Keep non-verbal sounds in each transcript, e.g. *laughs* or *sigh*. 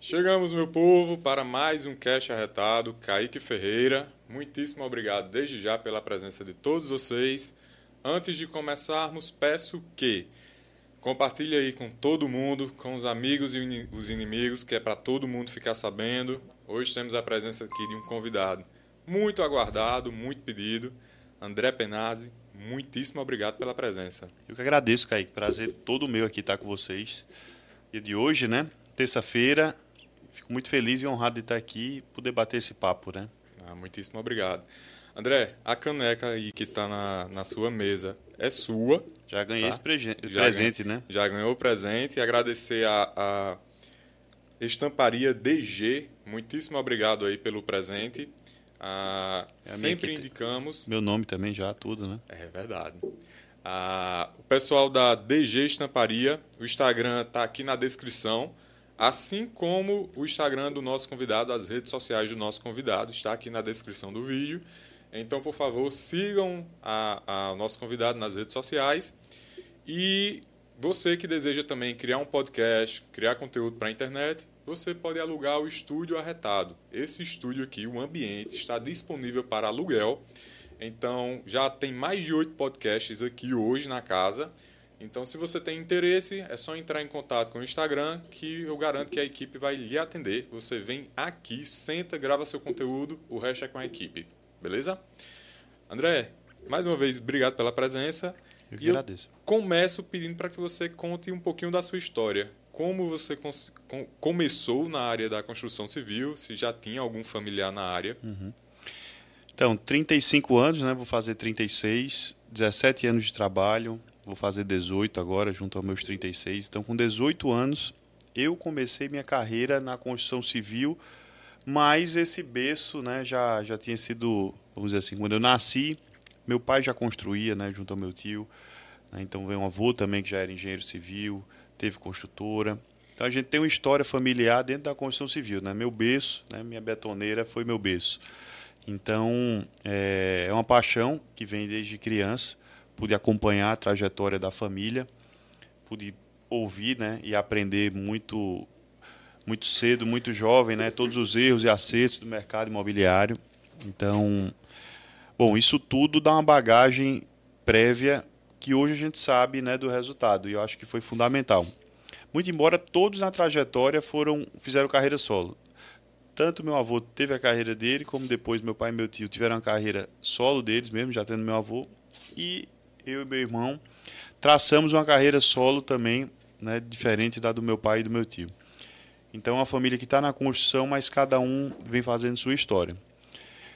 Chegamos, meu povo, para mais um Cash Arretado. Kaique Ferreira, muitíssimo obrigado desde já pela presença de todos vocês. Antes de começarmos, peço que compartilhe aí com todo mundo, com os amigos e os inimigos, que é para todo mundo ficar sabendo. Hoje temos a presença aqui de um convidado muito aguardado, muito pedido, André Penazzi. Muitíssimo obrigado pela presença. Eu que agradeço, Kaique. Prazer todo meu aqui estar com vocês. E de hoje, né? Terça-feira, Fico muito feliz e honrado de estar aqui e poder bater esse papo, né? Ah, muitíssimo obrigado. André, a caneca aí que está na, na sua mesa é sua. Já ganhei tá? esse já presente, ganhei, né? Já ganhou o presente. E agradecer a, a Estamparia DG. Muitíssimo obrigado aí pelo presente. Ah, é sempre indicamos. Meu nome também já, tudo, né? É verdade. Ah, o pessoal da DG Estamparia, o Instagram está aqui na descrição assim como o Instagram do nosso convidado, as redes sociais do nosso convidado, está aqui na descrição do vídeo. Então, por favor, sigam a nosso convidado nas redes sociais. E você que deseja também criar um podcast, criar conteúdo para a internet, você pode alugar o Estúdio Arretado. Esse estúdio aqui, o ambiente, está disponível para aluguel. Então, já tem mais de oito podcasts aqui hoje na casa. Então, se você tem interesse, é só entrar em contato com o Instagram que eu garanto que a equipe vai lhe atender. Você vem aqui, senta, grava seu conteúdo, o resto é com a equipe. Beleza? André, mais uma vez, obrigado pela presença. Eu que e agradeço. Eu começo pedindo para que você conte um pouquinho da sua história. Como você começou na área da construção civil, se já tinha algum familiar na área. Uhum. Então, 35 anos, né? vou fazer 36, 17 anos de trabalho, vou fazer 18 agora, junto aos meus 36. Então, com 18 anos, eu comecei minha carreira na construção civil, mas esse berço né, já, já tinha sido, vamos dizer assim, quando eu nasci, meu pai já construía, né, junto ao meu tio. Né, então, veio um avô também que já era engenheiro civil, teve construtora. Então, a gente tem uma história familiar dentro da construção civil. Né? Meu berço, né, minha betoneira foi meu berço. Então, é, é uma paixão que vem desde criança pude acompanhar a trajetória da família, pude ouvir né, e aprender muito muito cedo, muito jovem, né, todos os erros e acertos do mercado imobiliário. Então, bom, isso tudo dá uma bagagem prévia que hoje a gente sabe né, do resultado e eu acho que foi fundamental. Muito embora todos na trajetória foram fizeram carreira solo. Tanto meu avô teve a carreira dele, como depois meu pai e meu tio tiveram a carreira solo deles mesmo, já tendo meu avô. E eu e meu irmão, traçamos uma carreira solo também, né, diferente da do meu pai e do meu tio. Então, é uma família que está na construção, mas cada um vem fazendo sua história.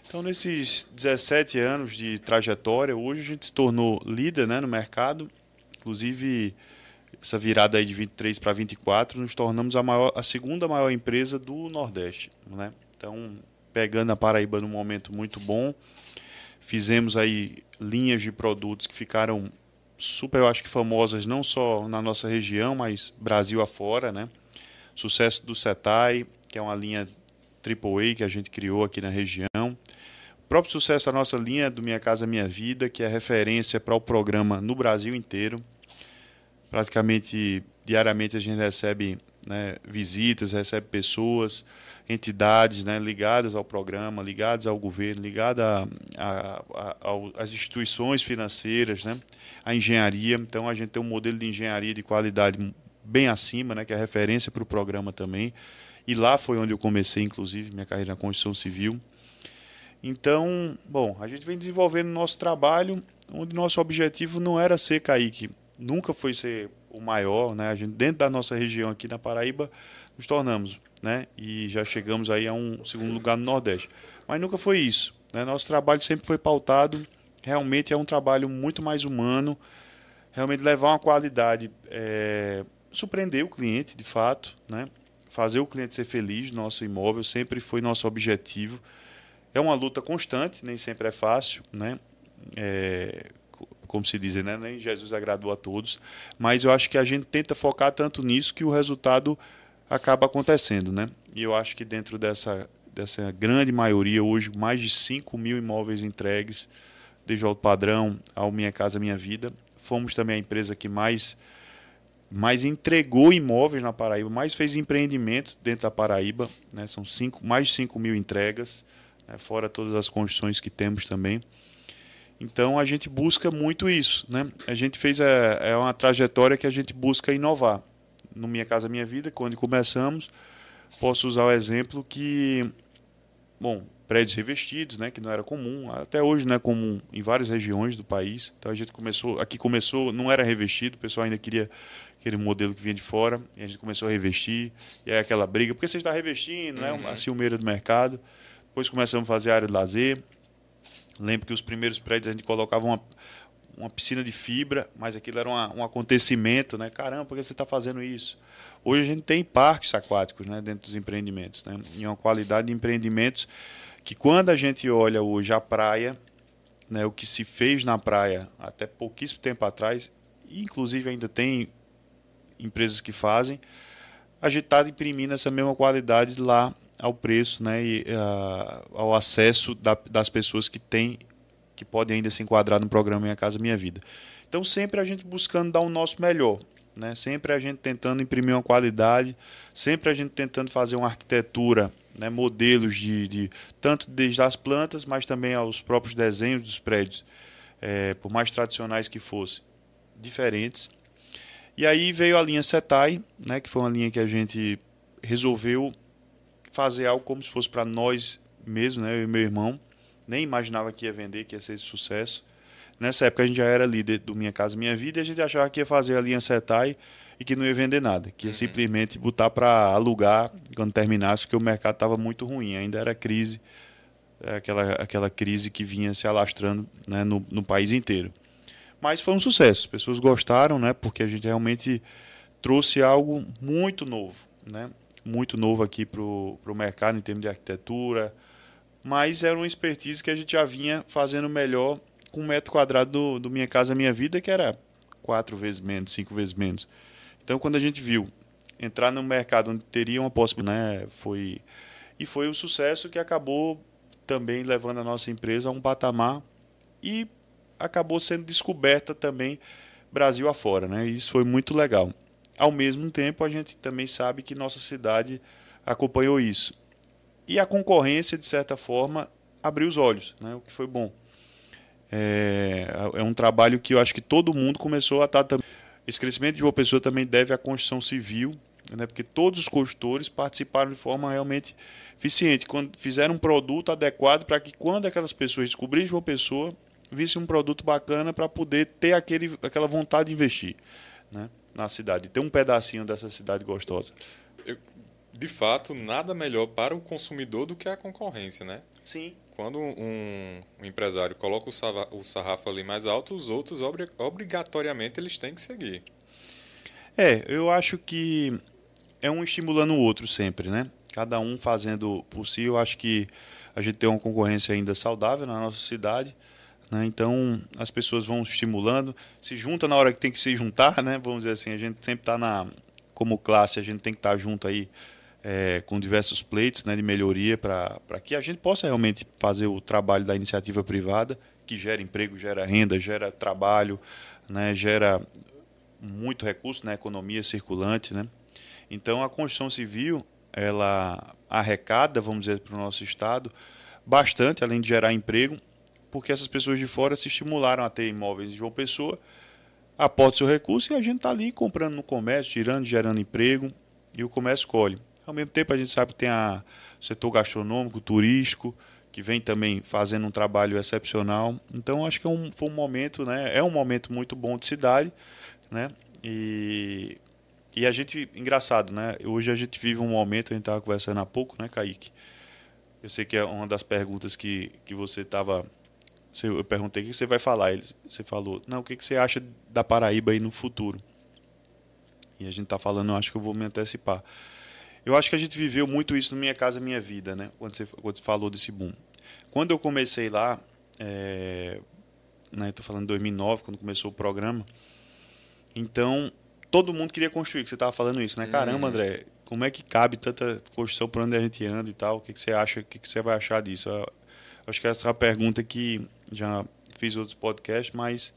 Então, nesses 17 anos de trajetória, hoje a gente se tornou líder né, no mercado. Inclusive, essa virada aí de 23 para 24, nos tornamos a, maior, a segunda maior empresa do Nordeste. Né? Então, pegando a Paraíba num momento muito bom, Fizemos aí linhas de produtos que ficaram super, eu acho que famosas não só na nossa região, mas Brasil afora, né? Sucesso do Setai, que é uma linha AAA que a gente criou aqui na região. O próprio sucesso da nossa linha do Minha Casa Minha Vida, que é referência para o programa no Brasil inteiro. Praticamente diariamente a gente recebe né, visitas, recebe pessoas, entidades né, ligadas ao programa, ligadas ao governo, ligadas às instituições financeiras, né, à engenharia. Então a gente tem um modelo de engenharia de qualidade bem acima, né, que é referência para o programa também. E lá foi onde eu comecei, inclusive, minha carreira na construção civil. Então, bom, a gente vem desenvolvendo nosso trabalho, onde nosso objetivo não era ser Kaique, nunca foi ser o maior, né? A gente dentro da nossa região aqui na Paraíba nos tornamos, né? E já chegamos aí a um segundo lugar no Nordeste. Mas nunca foi isso, né? Nosso trabalho sempre foi pautado, realmente é um trabalho muito mais humano, realmente levar uma qualidade, é, surpreender o cliente, de fato, né? Fazer o cliente ser feliz no nosso imóvel sempre foi nosso objetivo. É uma luta constante, nem sempre é fácil, né? É, como se diz, né? Nem Jesus agradou a todos. Mas eu acho que a gente tenta focar tanto nisso que o resultado acaba acontecendo, né? E eu acho que dentro dessa, dessa grande maioria, hoje, mais de 5 mil imóveis entregues, desde o padrão ao Minha Casa Minha Vida. Fomos também a empresa que mais, mais entregou imóveis na Paraíba, mais fez empreendimentos dentro da Paraíba. Né? São cinco, mais de 5 mil entregas, né? fora todas as construções que temos também. Então a gente busca muito isso. Né? A gente fez é, é uma trajetória que a gente busca inovar. No Minha Casa Minha Vida, quando começamos, posso usar o exemplo que, bom, prédios revestidos, né, que não era comum, até hoje não é comum em várias regiões do país. Então a gente começou, aqui começou, não era revestido, o pessoal ainda queria aquele modelo que vinha de fora, e a gente começou a revestir, e aí aquela briga, porque você está revestindo, né, uhum. a ciumeira do mercado. Depois começamos a fazer área de lazer. Lembro que os primeiros prédios a gente colocava uma, uma piscina de fibra, mas aquilo era uma, um acontecimento, né? Caramba, por que você está fazendo isso? Hoje a gente tem parques aquáticos né, dentro dos empreendimentos, né? E uma qualidade de empreendimentos que quando a gente olha hoje a praia, né, o que se fez na praia até pouquíssimo tempo atrás, inclusive ainda tem empresas que fazem, a gente está imprimindo essa mesma qualidade lá ao preço né, e uh, ao acesso da, das pessoas que têm, que podem ainda se enquadrar no programa Minha Casa Minha Vida. Então sempre a gente buscando dar o nosso melhor, né? sempre a gente tentando imprimir uma qualidade, sempre a gente tentando fazer uma arquitetura né, modelos de, de, tanto desde as plantas, mas também aos próprios desenhos dos prédios, é, por mais tradicionais que fossem, diferentes. E aí veio a linha Setai, né, que foi uma linha que a gente resolveu fazer algo como se fosse para nós mesmos, né, eu e meu irmão. Nem imaginava que ia vender, que ia ser esse sucesso. Nessa época a gente já era líder do Minha Casa Minha Vida e a gente achava que ia fazer a linha Setai e que não ia vender nada, que ia uhum. simplesmente botar para alugar quando terminasse, porque o mercado estava muito ruim, ainda era crise, é, aquela, aquela crise que vinha se alastrando né, no, no país inteiro. Mas foi um sucesso, as pessoas gostaram, né, porque a gente realmente trouxe algo muito novo, né, muito novo aqui para o mercado em termos de arquitetura, mas era uma expertise que a gente já vinha fazendo melhor com um metro quadrado do, do Minha Casa Minha Vida, que era quatro vezes menos, cinco vezes menos. Então, quando a gente viu entrar no mercado onde teria uma possibilidade, né, foi e foi o um sucesso que acabou também levando a nossa empresa a um patamar e acabou sendo descoberta também Brasil afora, né? E isso foi muito legal. Ao mesmo tempo, a gente também sabe que nossa cidade acompanhou isso. E a concorrência, de certa forma, abriu os olhos, né? o que foi bom. É, é um trabalho que eu acho que todo mundo começou a estar também esse crescimento de uma pessoa também deve à construção civil, né, porque todos os construtores participaram de forma realmente eficiente, quando fizeram um produto adequado para que quando aquelas pessoas descobrissem uma pessoa, vissem um produto bacana para poder ter aquele, aquela vontade de investir né, na cidade, ter um pedacinho dessa cidade gostosa. Eu, de fato, nada melhor para o consumidor do que a concorrência, né? Sim. Quando um, um empresário coloca o, o sarrafo ali mais alto, os outros obri obrigatoriamente eles têm que seguir. É, eu acho que é um estimulando o outro sempre, né? Cada um fazendo por si. Eu acho que a gente tem uma concorrência ainda saudável na nossa cidade. Né? Então as pessoas vão estimulando, se junta na hora que tem que se juntar, né? Vamos dizer assim, a gente sempre está na como classe, a gente tem que estar tá junto aí é, com diversos pleitos né, de melhoria para que a gente possa realmente fazer o trabalho da iniciativa privada, que gera emprego, gera renda, gera trabalho, né, gera muito recurso na economia circulante. Né? Então, a construção civil ela arrecada, vamos dizer, para o nosso Estado bastante, além de gerar emprego, porque essas pessoas de fora se estimularam a ter imóveis de João Pessoa, aporta seu recurso e a gente está ali comprando no comércio, tirando, gerando emprego, e o comércio colhe. Ao mesmo tempo, a gente sabe que tem a, setor gastronômico, turístico, que vem também fazendo um trabalho excepcional. Então, acho que é um, foi um momento, né? É um momento muito bom de cidade, né? E, e a gente, engraçado, né? Hoje a gente vive um momento, a gente estava conversando há pouco, né, Kaique? Eu sei que é uma das perguntas que, que você estava. Eu perguntei o que você vai falar. Você falou, não, o que você acha da Paraíba aí no futuro? E a gente está falando, eu acho que eu vou me antecipar. Eu acho que a gente viveu muito isso no Minha Casa Minha Vida, né? Quando você, quando você falou desse boom. Quando eu comecei lá, é, né, estou falando de 2009, quando começou o programa, então todo mundo queria construir, que você estava falando isso, né? Caramba, uhum. André, como é que cabe tanta construção por onde a gente anda e tal? O que, que você acha? O que, que você vai achar disso? Eu acho que essa é uma pergunta que já fiz outros podcasts, mas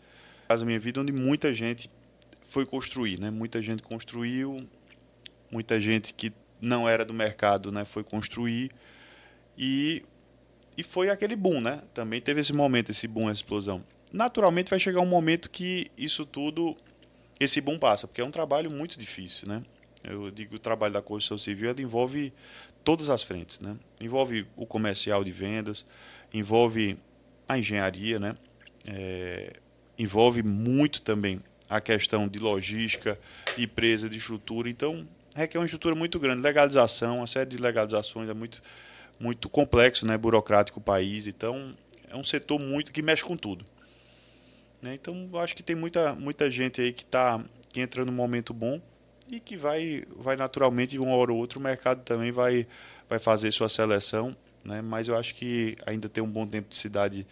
faz a minha vida onde muita gente foi construir, né? Muita gente construiu, muita gente que não era do mercado, né? Foi construir e e foi aquele boom, né? Também teve esse momento, esse boom, essa explosão. Naturalmente vai chegar um momento que isso tudo, esse boom passa, porque é um trabalho muito difícil, né? Eu digo o trabalho da construção civil ela envolve todas as frentes, né? Envolve o comercial de vendas, envolve a engenharia, né? É, envolve muito também a questão de logística, de empresa, de estrutura. Então, requer uma estrutura muito grande, legalização, uma série de legalizações é muito muito complexo, né, burocrático o país. Então, é um setor muito que mexe com tudo. Né? Então, acho que tem muita muita gente aí que tá que entra num momento bom e que vai, vai naturalmente, uma hora ou outra, o mercado também vai, vai fazer sua seleção. Né? Mas eu acho que ainda tem um bom tempo de cidade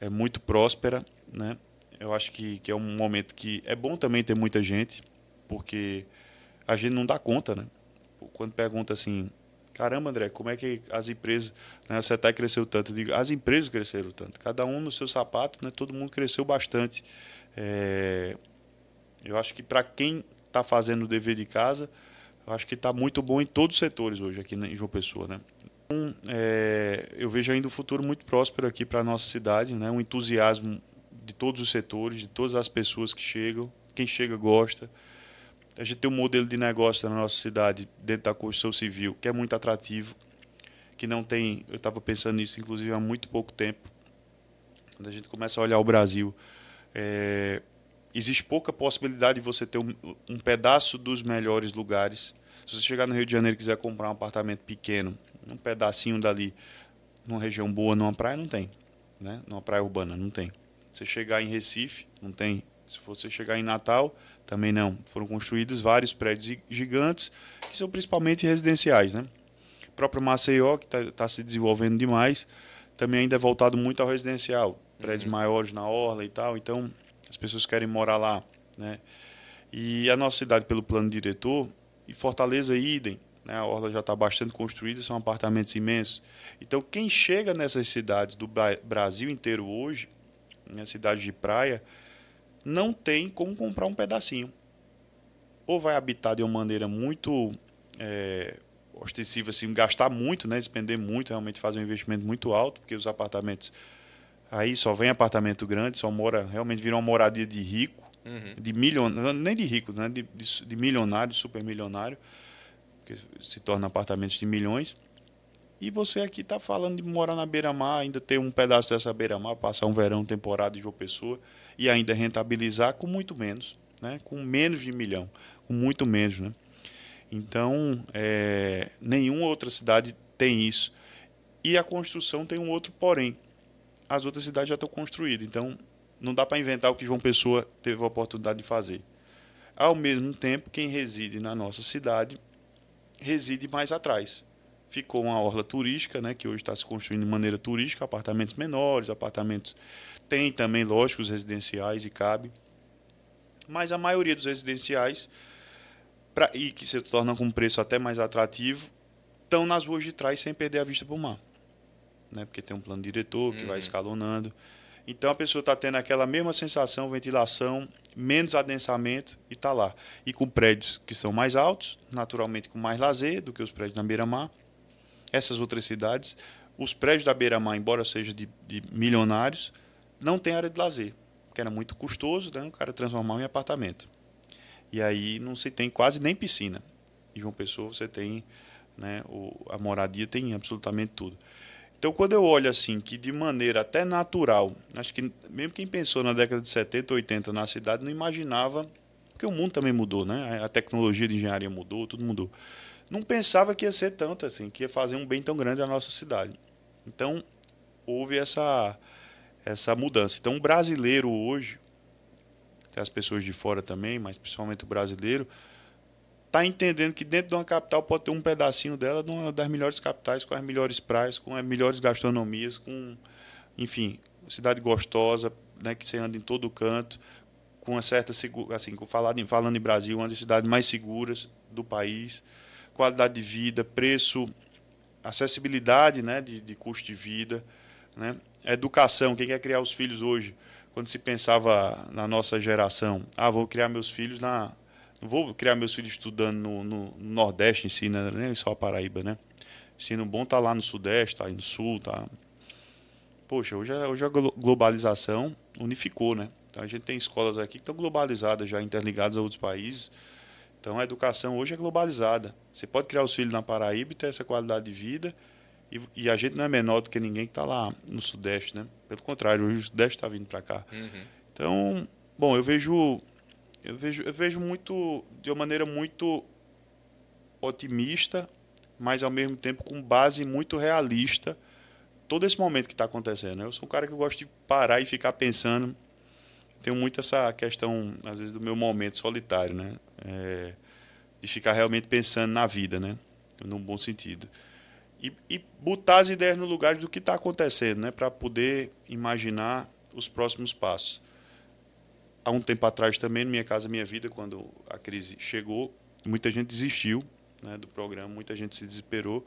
é, muito próspera. Né? Eu acho que, que é um momento que é bom também ter muita gente, porque a gente não dá conta. Né? Quando pergunta assim, caramba, André, como é que as empresas, né, a CETEC cresceu tanto? Eu digo, as empresas cresceram tanto, cada um no seu sapato, né, todo mundo cresceu bastante. É, eu acho que para quem está fazendo o dever de casa, acho que está muito bom em todos os setores hoje aqui em João Pessoa, né? Então, é, eu vejo ainda um futuro muito próspero aqui para a nossa cidade, né? Um entusiasmo de todos os setores, de todas as pessoas que chegam, quem chega gosta. A gente tem um modelo de negócio na nossa cidade, dentro da construção civil, que é muito atrativo, que não tem. Eu estava pensando nisso, inclusive, há muito pouco tempo. Quando a gente começa a olhar o Brasil, é, existe pouca possibilidade de você ter um, um, pedaço dos melhores lugares. Se você chegar no Rio de Janeiro e quiser comprar um apartamento pequeno, um pedacinho dali, numa região boa, numa praia, não tem. Né? Numa praia urbana, não tem. Se você chegar em Recife, não tem. Se você chegar em Natal, também não. Foram construídos vários prédios gigantes, que são principalmente residenciais. Né? O próprio Maceió, que está tá se desenvolvendo demais, também ainda é voltado muito ao residencial. Prédios uhum. maiores na orla e tal. Então, as pessoas querem morar lá, né? E a nossa cidade, pelo plano diretor, e Fortaleza, idem, né? A orla já está bastante construída, são apartamentos imensos. Então, quem chega nessas cidades do Brasil inteiro hoje, né, cidade de praia, não tem como comprar um pedacinho. Ou vai habitar de uma maneira muito é, ostensiva, assim, gastar muito, né, despender muito, realmente fazer um investimento muito alto, porque os apartamentos Aí só vem apartamento grande, só mora, realmente vira uma moradia de rico, uhum. de milionário, nem de rico, né? de, de, de milionário, super milionário, que se torna apartamentos de milhões. E você aqui está falando de morar na beira-mar, ainda ter um pedaço dessa beira-mar, passar um verão temporada de João Pessoa e ainda rentabilizar com muito menos, né? com menos de milhão, com muito menos. Né? Então, é, nenhuma outra cidade tem isso. E a construção tem um outro porém as outras cidades já estão construídas. Então, não dá para inventar o que João Pessoa teve a oportunidade de fazer. Ao mesmo tempo, quem reside na nossa cidade reside mais atrás. Ficou uma orla turística, né, que hoje está se construindo de maneira turística, apartamentos menores, apartamentos. Tem também, lógico, os residenciais e cabe. Mas a maioria dos residenciais, pra, e que se tornam com um preço até mais atrativo, estão nas ruas de trás sem perder a vista para o mar né? Porque tem um plano diretor que uhum. vai escalonando. Então a pessoa está tendo aquela mesma sensação, ventilação, menos adensamento e está lá. E com prédios que são mais altos, naturalmente com mais lazer do que os prédios na beira-mar. Essas outras cidades, os prédios da beira-mar, embora sejam de, de, milionários, não tem área de lazer, porque era muito custoso né, o cara transformar em apartamento. E aí não se tem quase nem piscina. Em João Pessoa você tem, né, a moradia tem absolutamente tudo. Então, quando eu olho assim, que de maneira até natural, acho que mesmo quem pensou na década de 70, 80 na cidade não imaginava, porque o mundo também mudou, né? A tecnologia de engenharia mudou, tudo mudou. Não pensava que ia ser tanto assim, que ia fazer um bem tão grande à nossa cidade. Então, houve essa essa mudança. Então, o brasileiro hoje, tem as pessoas de fora também, mas principalmente o brasileiro, está entendendo que dentro de uma capital pode ter um pedacinho dela de uma das melhores capitais, com as melhores praias, com as melhores gastronomias, com, enfim, cidade gostosa, né, que você anda em todo canto, com uma certa assim, falando falando em Brasil, uma das cidades mais seguras do país, qualidade de vida, preço, acessibilidade né, de, de custo de vida, né? educação. Quem quer criar os filhos hoje? Quando se pensava na nossa geração, ah, vou criar meus filhos na. Não vou criar meus filhos estudando no, no Nordeste, ensina, nem só a Paraíba, né? Ensino bom tá lá no Sudeste, tá aí no Sul, tá. Poxa, hoje hoje a globalização unificou, né? Então a gente tem escolas aqui que estão globalizadas, já interligadas a outros países. Então a educação hoje é globalizada. Você pode criar os filhos na Paraíba e ter essa qualidade de vida. E, e a gente não é menor do que ninguém que está lá no Sudeste, né? Pelo contrário, hoje o Sudeste está vindo para cá. Uhum. Então, bom, eu vejo, eu vejo, eu vejo muito de uma maneira muito otimista, mas ao mesmo tempo com base muito realista todo esse momento que está acontecendo. Né? Eu sou um cara que gosta de parar e ficar pensando tenho muito essa questão, às vezes, do meu momento solitário, né? É, de ficar realmente pensando na vida, né? Num bom sentido. E, e botar as ideias no lugar do que está acontecendo, né? Para poder imaginar os próximos passos. Há um tempo atrás também, na minha casa, minha vida, quando a crise chegou, muita gente desistiu né, do programa, muita gente se desesperou.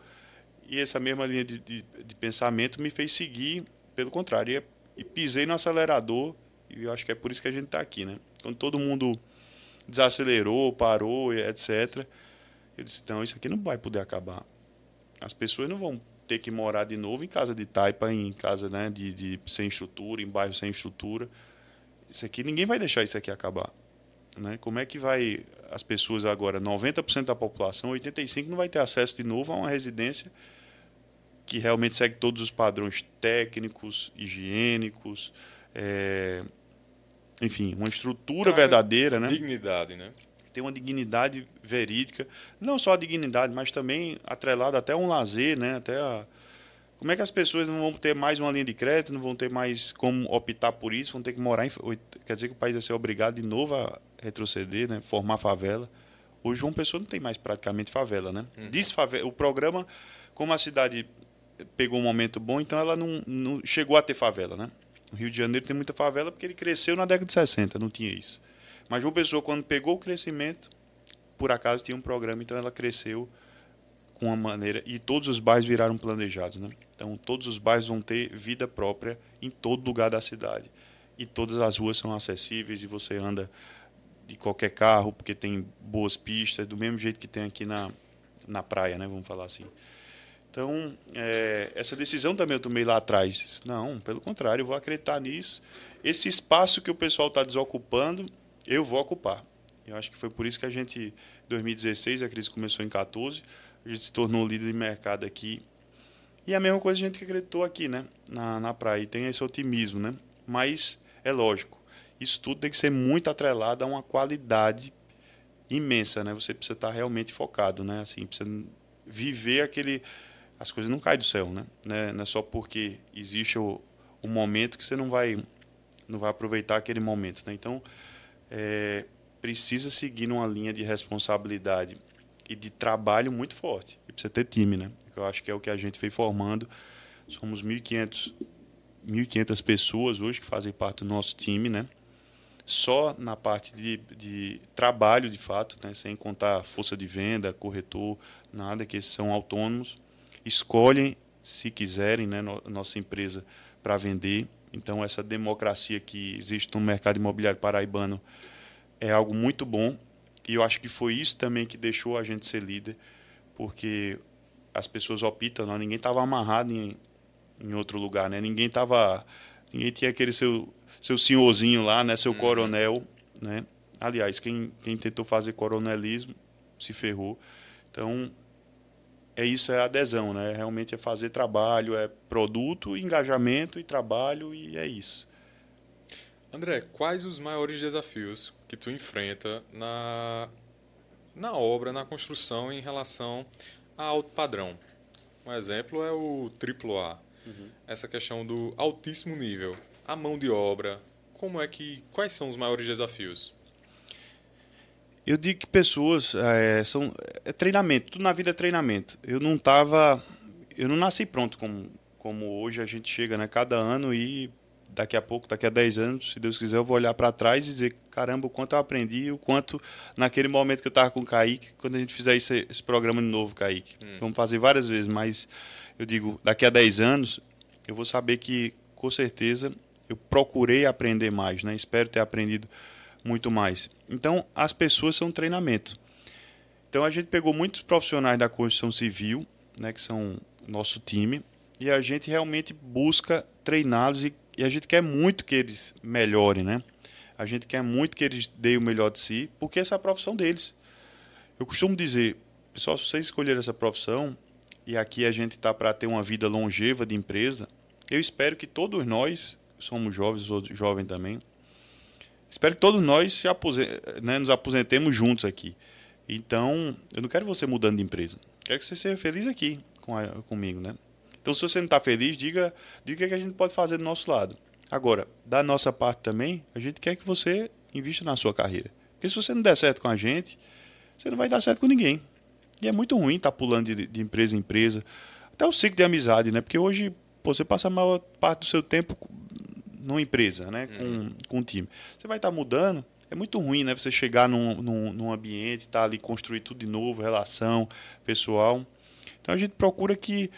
E essa mesma linha de, de, de pensamento me fez seguir, pelo contrário, e, e pisei no acelerador e eu acho que é por isso que a gente está aqui, né? Quando todo mundo desacelerou, parou, etc. Eu disse, então isso aqui não vai poder acabar. As pessoas não vão ter que morar de novo em casa de taipa, em casa né, de, de sem estrutura, em bairro sem estrutura. Isso aqui, ninguém vai deixar isso aqui acabar. Né? Como é que vai as pessoas agora, 90% da população, 85% não vai ter acesso de novo a uma residência que realmente segue todos os padrões técnicos, higiênicos, é, enfim, uma estrutura então, verdadeira, né? Dignidade, né? Tem uma dignidade verídica, não só a dignidade, mas também atrelada até um lazer, né? Até a... Como é que as pessoas não vão ter mais uma linha de crédito, não vão ter mais como optar por isso, vão ter que morar em... Quer dizer que o país vai ser obrigado de novo a retroceder, né? Formar favela. Hoje João Pessoa não tem mais praticamente favela, né? Uhum. Desfavela... O programa, como a cidade pegou um momento bom, então ela não, não chegou a ter favela, né? O Rio de Janeiro tem muita favela porque ele cresceu na década de 60, não tinha isso. Mas uma pessoa, quando pegou o crescimento, por acaso tinha um programa, então ela cresceu com uma maneira. E todos os bairros viraram planejados. Né? Então, todos os bairros vão ter vida própria em todo lugar da cidade. E todas as ruas são acessíveis e você anda de qualquer carro, porque tem boas pistas, do mesmo jeito que tem aqui na, na praia, né? vamos falar assim. Então, é, essa decisão também eu tomei lá atrás. Não, pelo contrário, eu vou acreditar nisso. Esse espaço que o pessoal está desocupando, eu vou ocupar. Eu acho que foi por isso que a gente, em 2016, a crise começou em 14, a gente se tornou líder de mercado aqui. E a mesma coisa a gente que acreditou aqui, né? Na, na praia. E tem esse otimismo, né? Mas, é lógico, isso tudo tem que ser muito atrelado a uma qualidade imensa, né? Você precisa estar realmente focado, né? Assim, precisa viver aquele as coisas não caem do céu, né? É, não é só porque existe o, o momento que você não vai não vai aproveitar aquele momento, né? Então, é, precisa seguir numa linha de responsabilidade e de trabalho muito forte. E precisa ter time, né? Eu acho que é o que a gente vem formando. Somos 1.500 1.500 pessoas hoje que fazem parte do nosso time, né? Só na parte de, de trabalho, de fato, né? sem contar força de venda, corretor, nada, que são autônomos escolhem, se quiserem, né, no, nossa empresa para vender. Então, essa democracia que existe no mercado imobiliário paraibano é algo muito bom. E eu acho que foi isso também que deixou a gente ser líder, porque as pessoas optam, não, ninguém estava amarrado em, em outro lugar, né? Ninguém estava, ninguém tinha aquele seu seu senhorzinho lá, né, seu uhum. coronel, né? Aliás, quem quem tentou fazer coronelismo se ferrou. Então, é isso, é adesão, né? Realmente é fazer trabalho, é produto, engajamento e trabalho e é isso. André, quais os maiores desafios que tu enfrenta na, na obra, na construção em relação a alto padrão? Um exemplo é o AAA. Uhum. Essa questão do altíssimo nível, a mão de obra, como é que quais são os maiores desafios? Eu digo que pessoas é, são é treinamento, tudo na vida é treinamento. Eu não tava, eu não nasci pronto como como hoje a gente chega, né? Cada ano e daqui a pouco, daqui a 10 anos, se Deus quiser, eu vou olhar para trás e dizer, caramba, o quanto eu aprendi, o quanto naquele momento que eu estava com o Kaique, quando a gente fizer esse, esse programa de novo, Kaique, hum. vamos fazer várias vezes, mas eu digo, daqui a 10 anos, eu vou saber que, com certeza, eu procurei aprender mais, né? Espero ter aprendido muito mais. Então, as pessoas são treinamento. Então, a gente pegou muitos profissionais da construção civil, né, que são nosso time, e a gente realmente busca treiná-los e, e, a gente quer muito que eles melhorem, né? A gente quer muito que eles deem o melhor de si, porque essa é a profissão deles. Eu costumo dizer, pessoal, se vocês escolherem essa profissão, e aqui a gente está para ter uma vida longeva de empresa, eu espero que todos nós, somos jovens, outros jovens também, espero que todos nós né, nos aposentemos juntos aqui. Então, eu não quero você mudando de empresa. Quero que você seja feliz aqui com a, comigo, né? Então, se você não está feliz, diga, diga o que a gente pode fazer do nosso lado. Agora, da nossa parte também, a gente quer que você invista na sua carreira. Porque se você não der certo com a gente, você não vai dar certo com ninguém. E é muito ruim estar tá pulando de, de empresa em empresa. Até o ciclo de amizade, né? Porque hoje pô, você passa a maior parte do seu tempo numa empresa, né? Com, uhum. com um time. Você vai estar tá mudando. É muito ruim, né? Você chegar num, num, num ambiente, estar tá ali, construir tudo de novo, relação pessoal. Então a gente procura que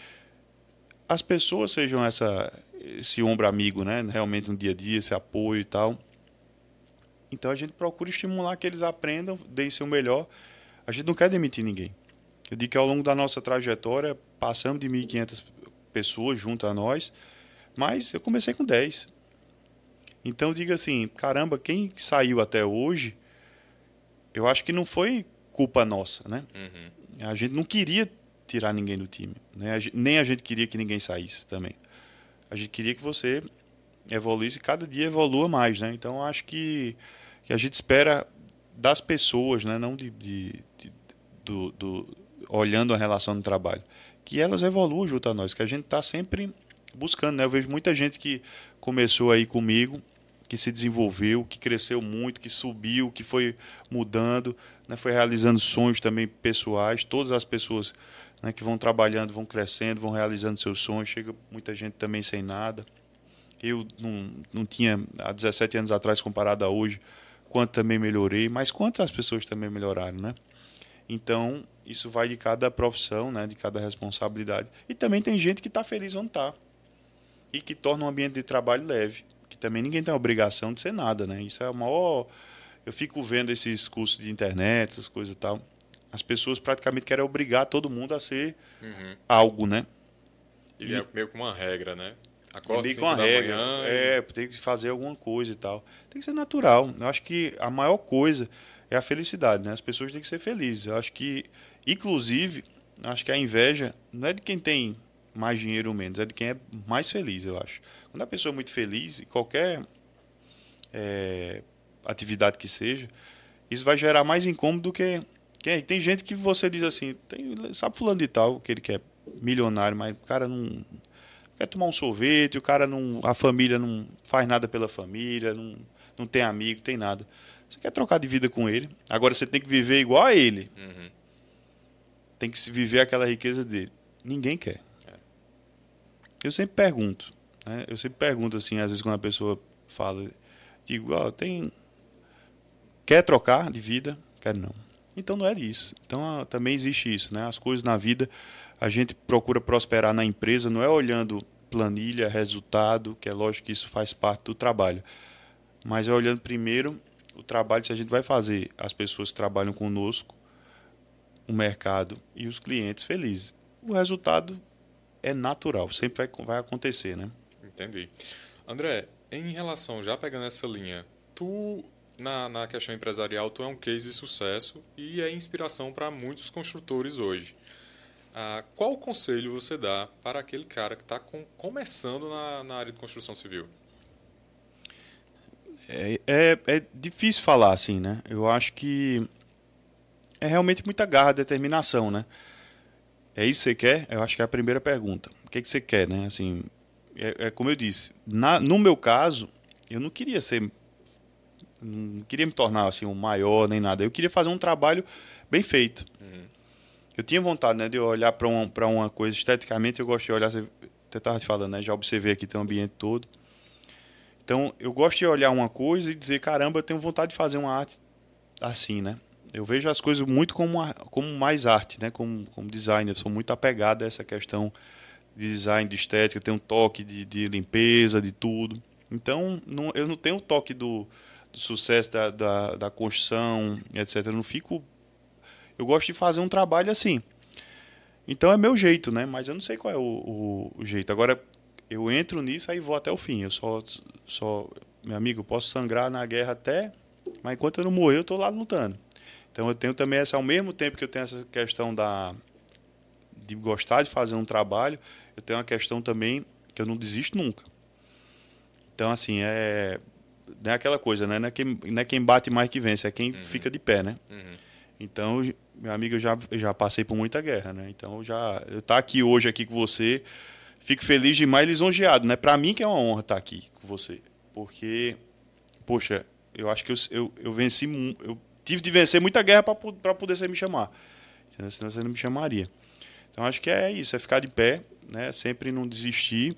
as pessoas sejam essa, esse ombro amigo, né? Realmente no dia a dia, esse apoio e tal. Então a gente procura estimular que eles aprendam, deem seu melhor. A gente não quer demitir ninguém. Eu digo que ao longo da nossa trajetória, passamos de 1.500 pessoas junto a nós, mas eu comecei com 10. Então diga assim, caramba, quem saiu até hoje, eu acho que não foi culpa nossa, né? Uhum. A gente não queria tirar ninguém do time, né? nem a gente queria que ninguém saísse também. A gente queria que você evoluísse e cada dia evolua mais, né? Então acho que, que a gente espera das pessoas, né? Não de, de, de do, do, olhando a relação do trabalho, que elas evoluam junto a nós, que a gente está sempre buscando, né? Eu vejo muita gente que começou aí comigo que se desenvolveu, que cresceu muito, que subiu, que foi mudando, né, foi realizando sonhos também pessoais. Todas as pessoas né, que vão trabalhando, vão crescendo, vão realizando seus sonhos. Chega muita gente também sem nada. Eu não, não tinha, há 17 anos atrás, comparado a hoje, quanto também melhorei, mas quantas pessoas também melhoraram, né? Então, isso vai de cada profissão, né, de cada responsabilidade. E também tem gente que está feliz onde está e que torna um ambiente de trabalho leve também ninguém tem a obrigação de ser nada, né? Isso é o maior. Eu fico vendo esses cursos de internet, essas coisas e tal. As pessoas praticamente querem obrigar todo mundo a ser uhum. algo, né? E, é meio que uma regra, né? Acorda é com a regra. Manhã é, tem que fazer alguma coisa e tal. Tem que ser natural. Eu acho que a maior coisa é a felicidade, né? As pessoas têm que ser felizes. Eu acho que, inclusive, acho que a inveja não é de quem tem mais dinheiro ou menos, é de quem é mais feliz, eu acho. Quando a pessoa é muito feliz, em qualquer é, atividade que seja, isso vai gerar mais incômodo do que. Quem, tem gente que você diz assim, tem, sabe fulano de tal, que ele quer milionário, mas o cara não quer tomar um sorvete, o cara não. A família não faz nada pela família, não, não tem amigo, tem nada. Você quer trocar de vida com ele. Agora você tem que viver igual a ele. Uhum. Tem que viver aquela riqueza dele. Ninguém quer. Eu sempre pergunto. Né? Eu sempre pergunto assim, às vezes quando a pessoa fala, digo, oh, tem quer trocar de vida? Quero não. Então não é isso. Então ah, também existe isso, né? As coisas na vida a gente procura prosperar na empresa, não é olhando planilha, resultado, que é lógico que isso faz parte do trabalho, mas é olhando primeiro o trabalho se a gente vai fazer as pessoas que trabalham conosco, o mercado e os clientes felizes. O resultado é natural, sempre vai, vai acontecer, né? Entendi. André, em relação, já pegando essa linha, tu, na, na questão empresarial, tu é um case de sucesso e é inspiração para muitos construtores hoje. Ah, qual conselho você dá para aquele cara que está com, começando na, na área de construção civil? É, é, é, difícil falar assim, né? Eu acho que é realmente muita garra, determinação, né? É isso que você quer? Eu acho que é a primeira pergunta. O que, que você quer, né? Assim, é, é como eu disse, na, no meu caso, eu não queria ser. Não queria me tornar assim, um maior nem nada. Eu queria fazer um trabalho bem feito. Uhum. Eu tinha vontade né, de olhar para uma, uma coisa esteticamente. Eu gosto de olhar. Você estava te falando, né? Já observei aqui tem o ambiente todo. Então, eu gosto de olhar uma coisa e dizer, caramba, eu tenho vontade de fazer uma arte assim, né? Eu vejo as coisas muito como, como mais arte, né? Como, como design. Eu sou muito apegado a essa questão de design, de estética, tem um toque de, de limpeza, de tudo. Então, não, eu não tenho o toque do, do sucesso da, da, da, construção, etc. Eu não fico. Eu gosto de fazer um trabalho assim. Então é meu jeito, né? Mas eu não sei qual é o, o, o jeito. Agora, eu entro nisso aí vou até o fim. Eu só, só, meu amigo, eu posso sangrar na guerra até, mas enquanto eu não morrer, eu estou lá lutando. Então eu tenho também essa, ao mesmo tempo que eu tenho essa questão da de gostar de fazer um trabalho, eu tenho uma questão também que eu não desisto nunca. Então, assim, é. Não é aquela coisa, né? Não é quem, não é quem bate mais que vence, é quem uhum. fica de pé, né? Uhum. Então, meu amigo, eu já, já passei por muita guerra, né? Então, já. Eu estar tá aqui hoje aqui com você, fico feliz demais lisonjeado, né? Para mim que é uma honra estar tá aqui com você. Porque, poxa, eu acho que eu, eu, eu venci. Eu tive de vencer muita guerra para poder você me chamar. Senão você não me chamaria. Então acho que é isso, é ficar de pé, né? Sempre não desistir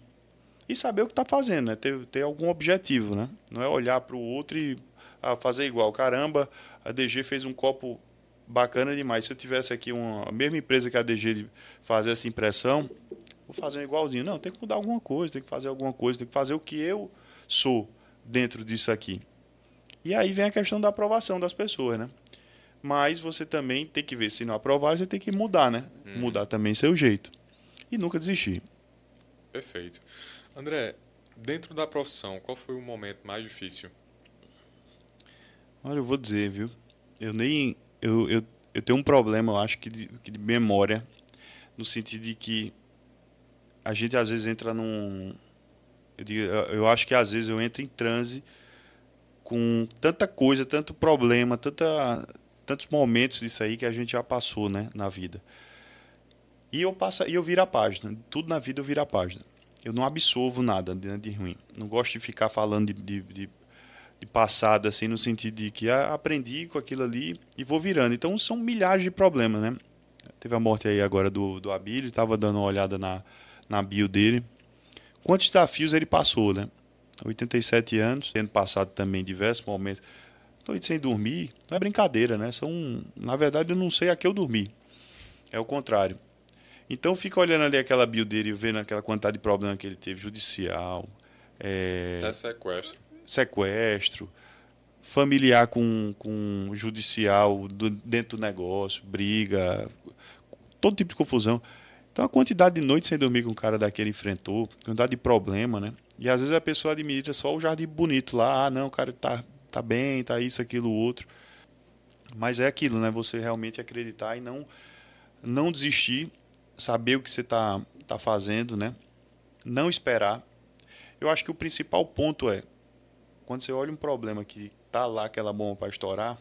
e saber o que está fazendo, né? Ter, ter algum objetivo, né? Não é olhar para o outro e ah, fazer igual. Caramba, a DG fez um copo bacana demais. Se eu tivesse aqui uma a mesma empresa que a DG de fazer essa impressão, vou fazer igualzinho. Não, tem que mudar alguma coisa, tem que fazer alguma coisa, tem que fazer o que eu sou dentro disso aqui. E aí vem a questão da aprovação das pessoas, né? mas você também tem que ver se não aprovar, você tem que mudar, né? Uhum. Mudar também seu jeito. E nunca desistir. Perfeito. André, dentro da profissão, qual foi o momento mais difícil? Olha, eu vou dizer, viu? Eu nem. Eu, eu, eu tenho um problema, eu acho que de, de memória, no sentido de que a gente às vezes entra num. Eu, digo, eu acho que às vezes eu entro em transe com tanta coisa, tanto problema, tanta tantos momentos disso aí que a gente já passou, né, na vida. E eu passo, eu viro a página. Tudo na vida eu viro a página. Eu não absolvo nada de, de ruim. Não gosto de ficar falando de, de, de, de passado, assim, no sentido de que ah, aprendi com aquilo ali e vou virando. Então são milhares de problemas, né? Teve a morte aí agora do, do Abílio, estava dando uma olhada na, na bio dele. Quantos desafios ele passou, né? 87 anos, tendo passado também diversos momentos noite sem dormir, não é brincadeira, né? São, na verdade, eu não sei a que eu dormi. É o contrário. Então fica olhando ali aquela bio dele, vendo aquela quantidade de problema que ele teve, judicial. É... Até sequestro. Sequestro. Familiar com, com judicial do, dentro do negócio, briga, todo tipo de confusão. Então a quantidade de noites sem dormir que um cara daquele enfrentou, quantidade de problema, né? E às vezes a pessoa admira só o jardim bonito lá, ah, não, o cara tá tá bem, tá isso, aquilo, outro. Mas é aquilo, né? Você realmente acreditar e não não desistir, saber o que você tá tá fazendo, né? Não esperar. Eu acho que o principal ponto é quando você olha um problema que tá lá aquela bomba para estourar,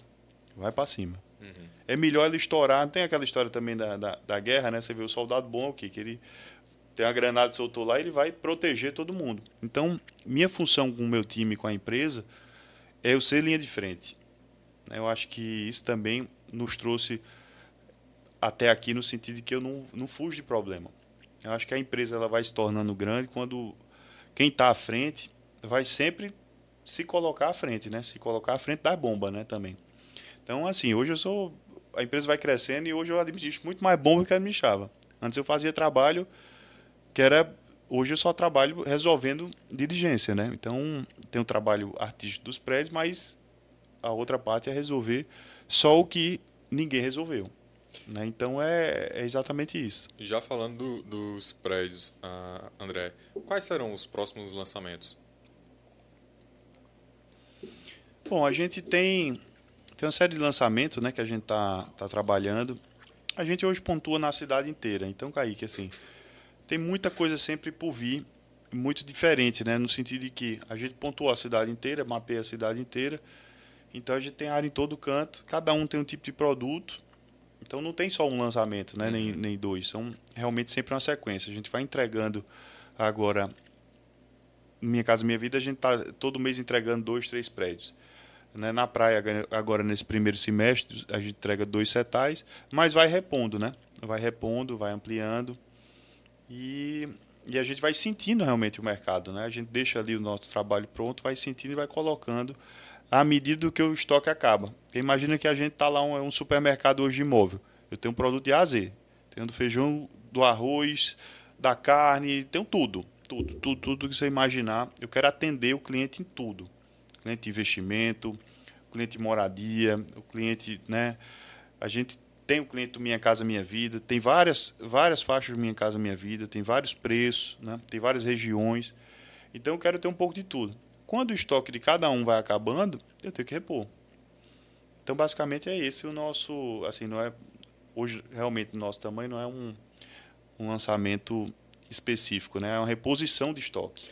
vai para cima. Uhum. É melhor ele estourar. Tem aquela história também da, da, da guerra, né? Você vê o soldado bom aqui, que ele tem a granada soltou lá, ele vai proteger todo mundo. Então, minha função com o meu time, com a empresa, é eu ser linha de frente. Eu acho que isso também nos trouxe até aqui no sentido de que eu não, não fujo de problema. Eu acho que a empresa ela vai se tornando grande quando quem está à frente vai sempre se colocar à frente, né? Se colocar à frente da bomba, né? Também. Então, assim, hoje eu sou. A empresa vai crescendo e hoje eu administro muito mais bomba do que administrava. Antes eu fazia trabalho que era hoje eu só trabalho resolvendo diligência, né? Então, tem o trabalho artístico dos prédios, mas a outra parte é resolver só o que ninguém resolveu. Né? Então, é, é, exatamente isso. Já falando do, dos prédios, uh, André, quais serão os próximos lançamentos? Bom, a gente tem, tem uma série de lançamentos né, que a gente está tá trabalhando. A gente hoje pontua na cidade inteira. Então, Kaique, assim, tem muita coisa sempre por vir, muito diferente, né? No sentido de que a gente pontuou a cidade inteira, mapeia a cidade inteira. Então a gente tem área em todo canto, cada um tem um tipo de produto. Então não tem só um lançamento, né? Nem, uhum. nem dois. São realmente sempre uma sequência. A gente vai entregando agora. Minha Casa Minha Vida, a gente está todo mês entregando dois, três prédios. Né? Na praia, agora nesse primeiro semestre, a gente entrega dois setais, mas vai repondo, né? Vai repondo, vai ampliando. E e a gente vai sentindo realmente o mercado, né? A gente deixa ali o nosso trabalho pronto, vai sentindo e vai colocando à medida que o estoque acaba. Porque imagina que a gente está lá um, um supermercado hoje imóvel. Eu tenho um produto de A a Z. Tenho do feijão, do arroz, da carne, tenho tudo. Tudo, tudo, tudo que você imaginar. Eu quero atender o cliente em tudo. Cliente investimento, cliente moradia, o cliente, né? A gente tem o cliente do Minha Casa Minha Vida, tem várias, várias faixas do Minha Casa Minha Vida, tem vários preços, né? tem várias regiões. Então eu quero ter um pouco de tudo. Quando o estoque de cada um vai acabando, eu tenho que repor. Então basicamente é esse o nosso, assim, não é hoje realmente o nosso tamanho não é um, um lançamento específico, né? É uma reposição de estoque.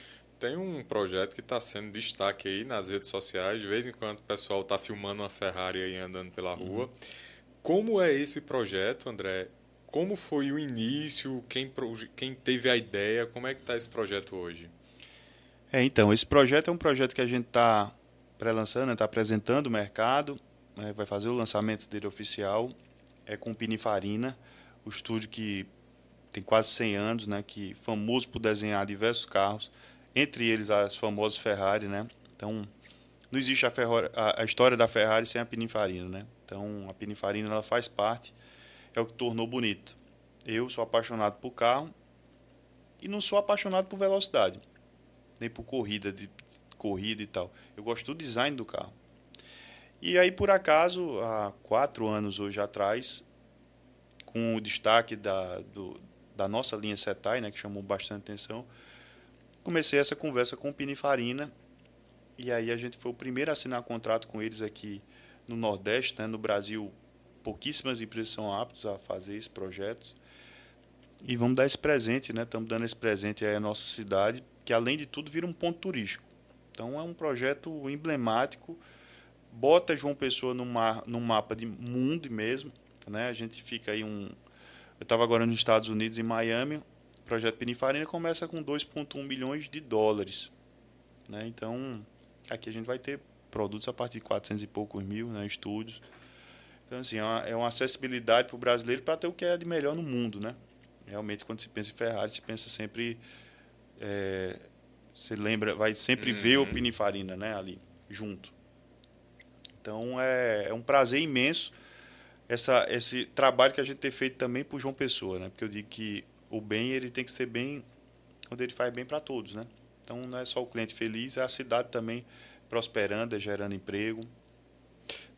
Tem um projeto que está sendo destaque aí nas redes sociais. De vez em quando o pessoal está filmando uma Ferrari aí andando pela rua. Uhum. Como é esse projeto, André? Como foi o início? Quem, quem teve a ideia? Como é que está esse projeto hoje? É, então, esse projeto é um projeto que a gente está pré-lançando, está apresentando o mercado, né, vai fazer o lançamento dele oficial, é com Pinifarina, o estúdio que tem quase 100 anos, né, que famoso por desenhar diversos carros, entre eles as famosas Ferrari, né? Então, não existe a, Ferrari, a, a história da Ferrari sem a Pininfarina, né? Então, a Pininfarina ela faz parte, é o que tornou bonito. Eu sou apaixonado por carro e não sou apaixonado por velocidade, nem por corrida, de corrida e tal. Eu gosto do design do carro. E aí, por acaso, há quatro anos hoje atrás, com o destaque da, do, da nossa linha Setai, né, que chamou bastante atenção, comecei essa conversa com o Pininfarina e aí a gente foi o primeiro a assinar contrato com eles aqui no Nordeste, né? no Brasil pouquíssimas empresas são aptas a fazer esse projeto. E vamos dar esse presente, né? Estamos dando esse presente à nossa cidade, que além de tudo vira um ponto turístico. Então é um projeto emblemático, bota João Pessoa no, mar, no mapa de mundo mesmo, né? A gente fica aí um eu estava agora nos Estados Unidos em Miami, o projeto Pininfarina começa com 2.1 milhões de dólares, né? Então Aqui a gente vai ter produtos a partir de 400 e poucos mil, né, estúdios. Então, assim, é uma, é uma acessibilidade para o brasileiro para ter o que é de melhor no mundo, né? Realmente, quando se pensa em Ferrari, se pensa sempre... É, você lembra, vai sempre uhum. ver o Pininfarina, né, ali, junto. Então, é, é um prazer imenso essa, esse trabalho que a gente tem feito também por João Pessoa, né? Porque eu digo que o bem, ele tem que ser bem quando ele faz bem para todos, né? Então não é só o cliente feliz, é a cidade também prosperando, gerando emprego.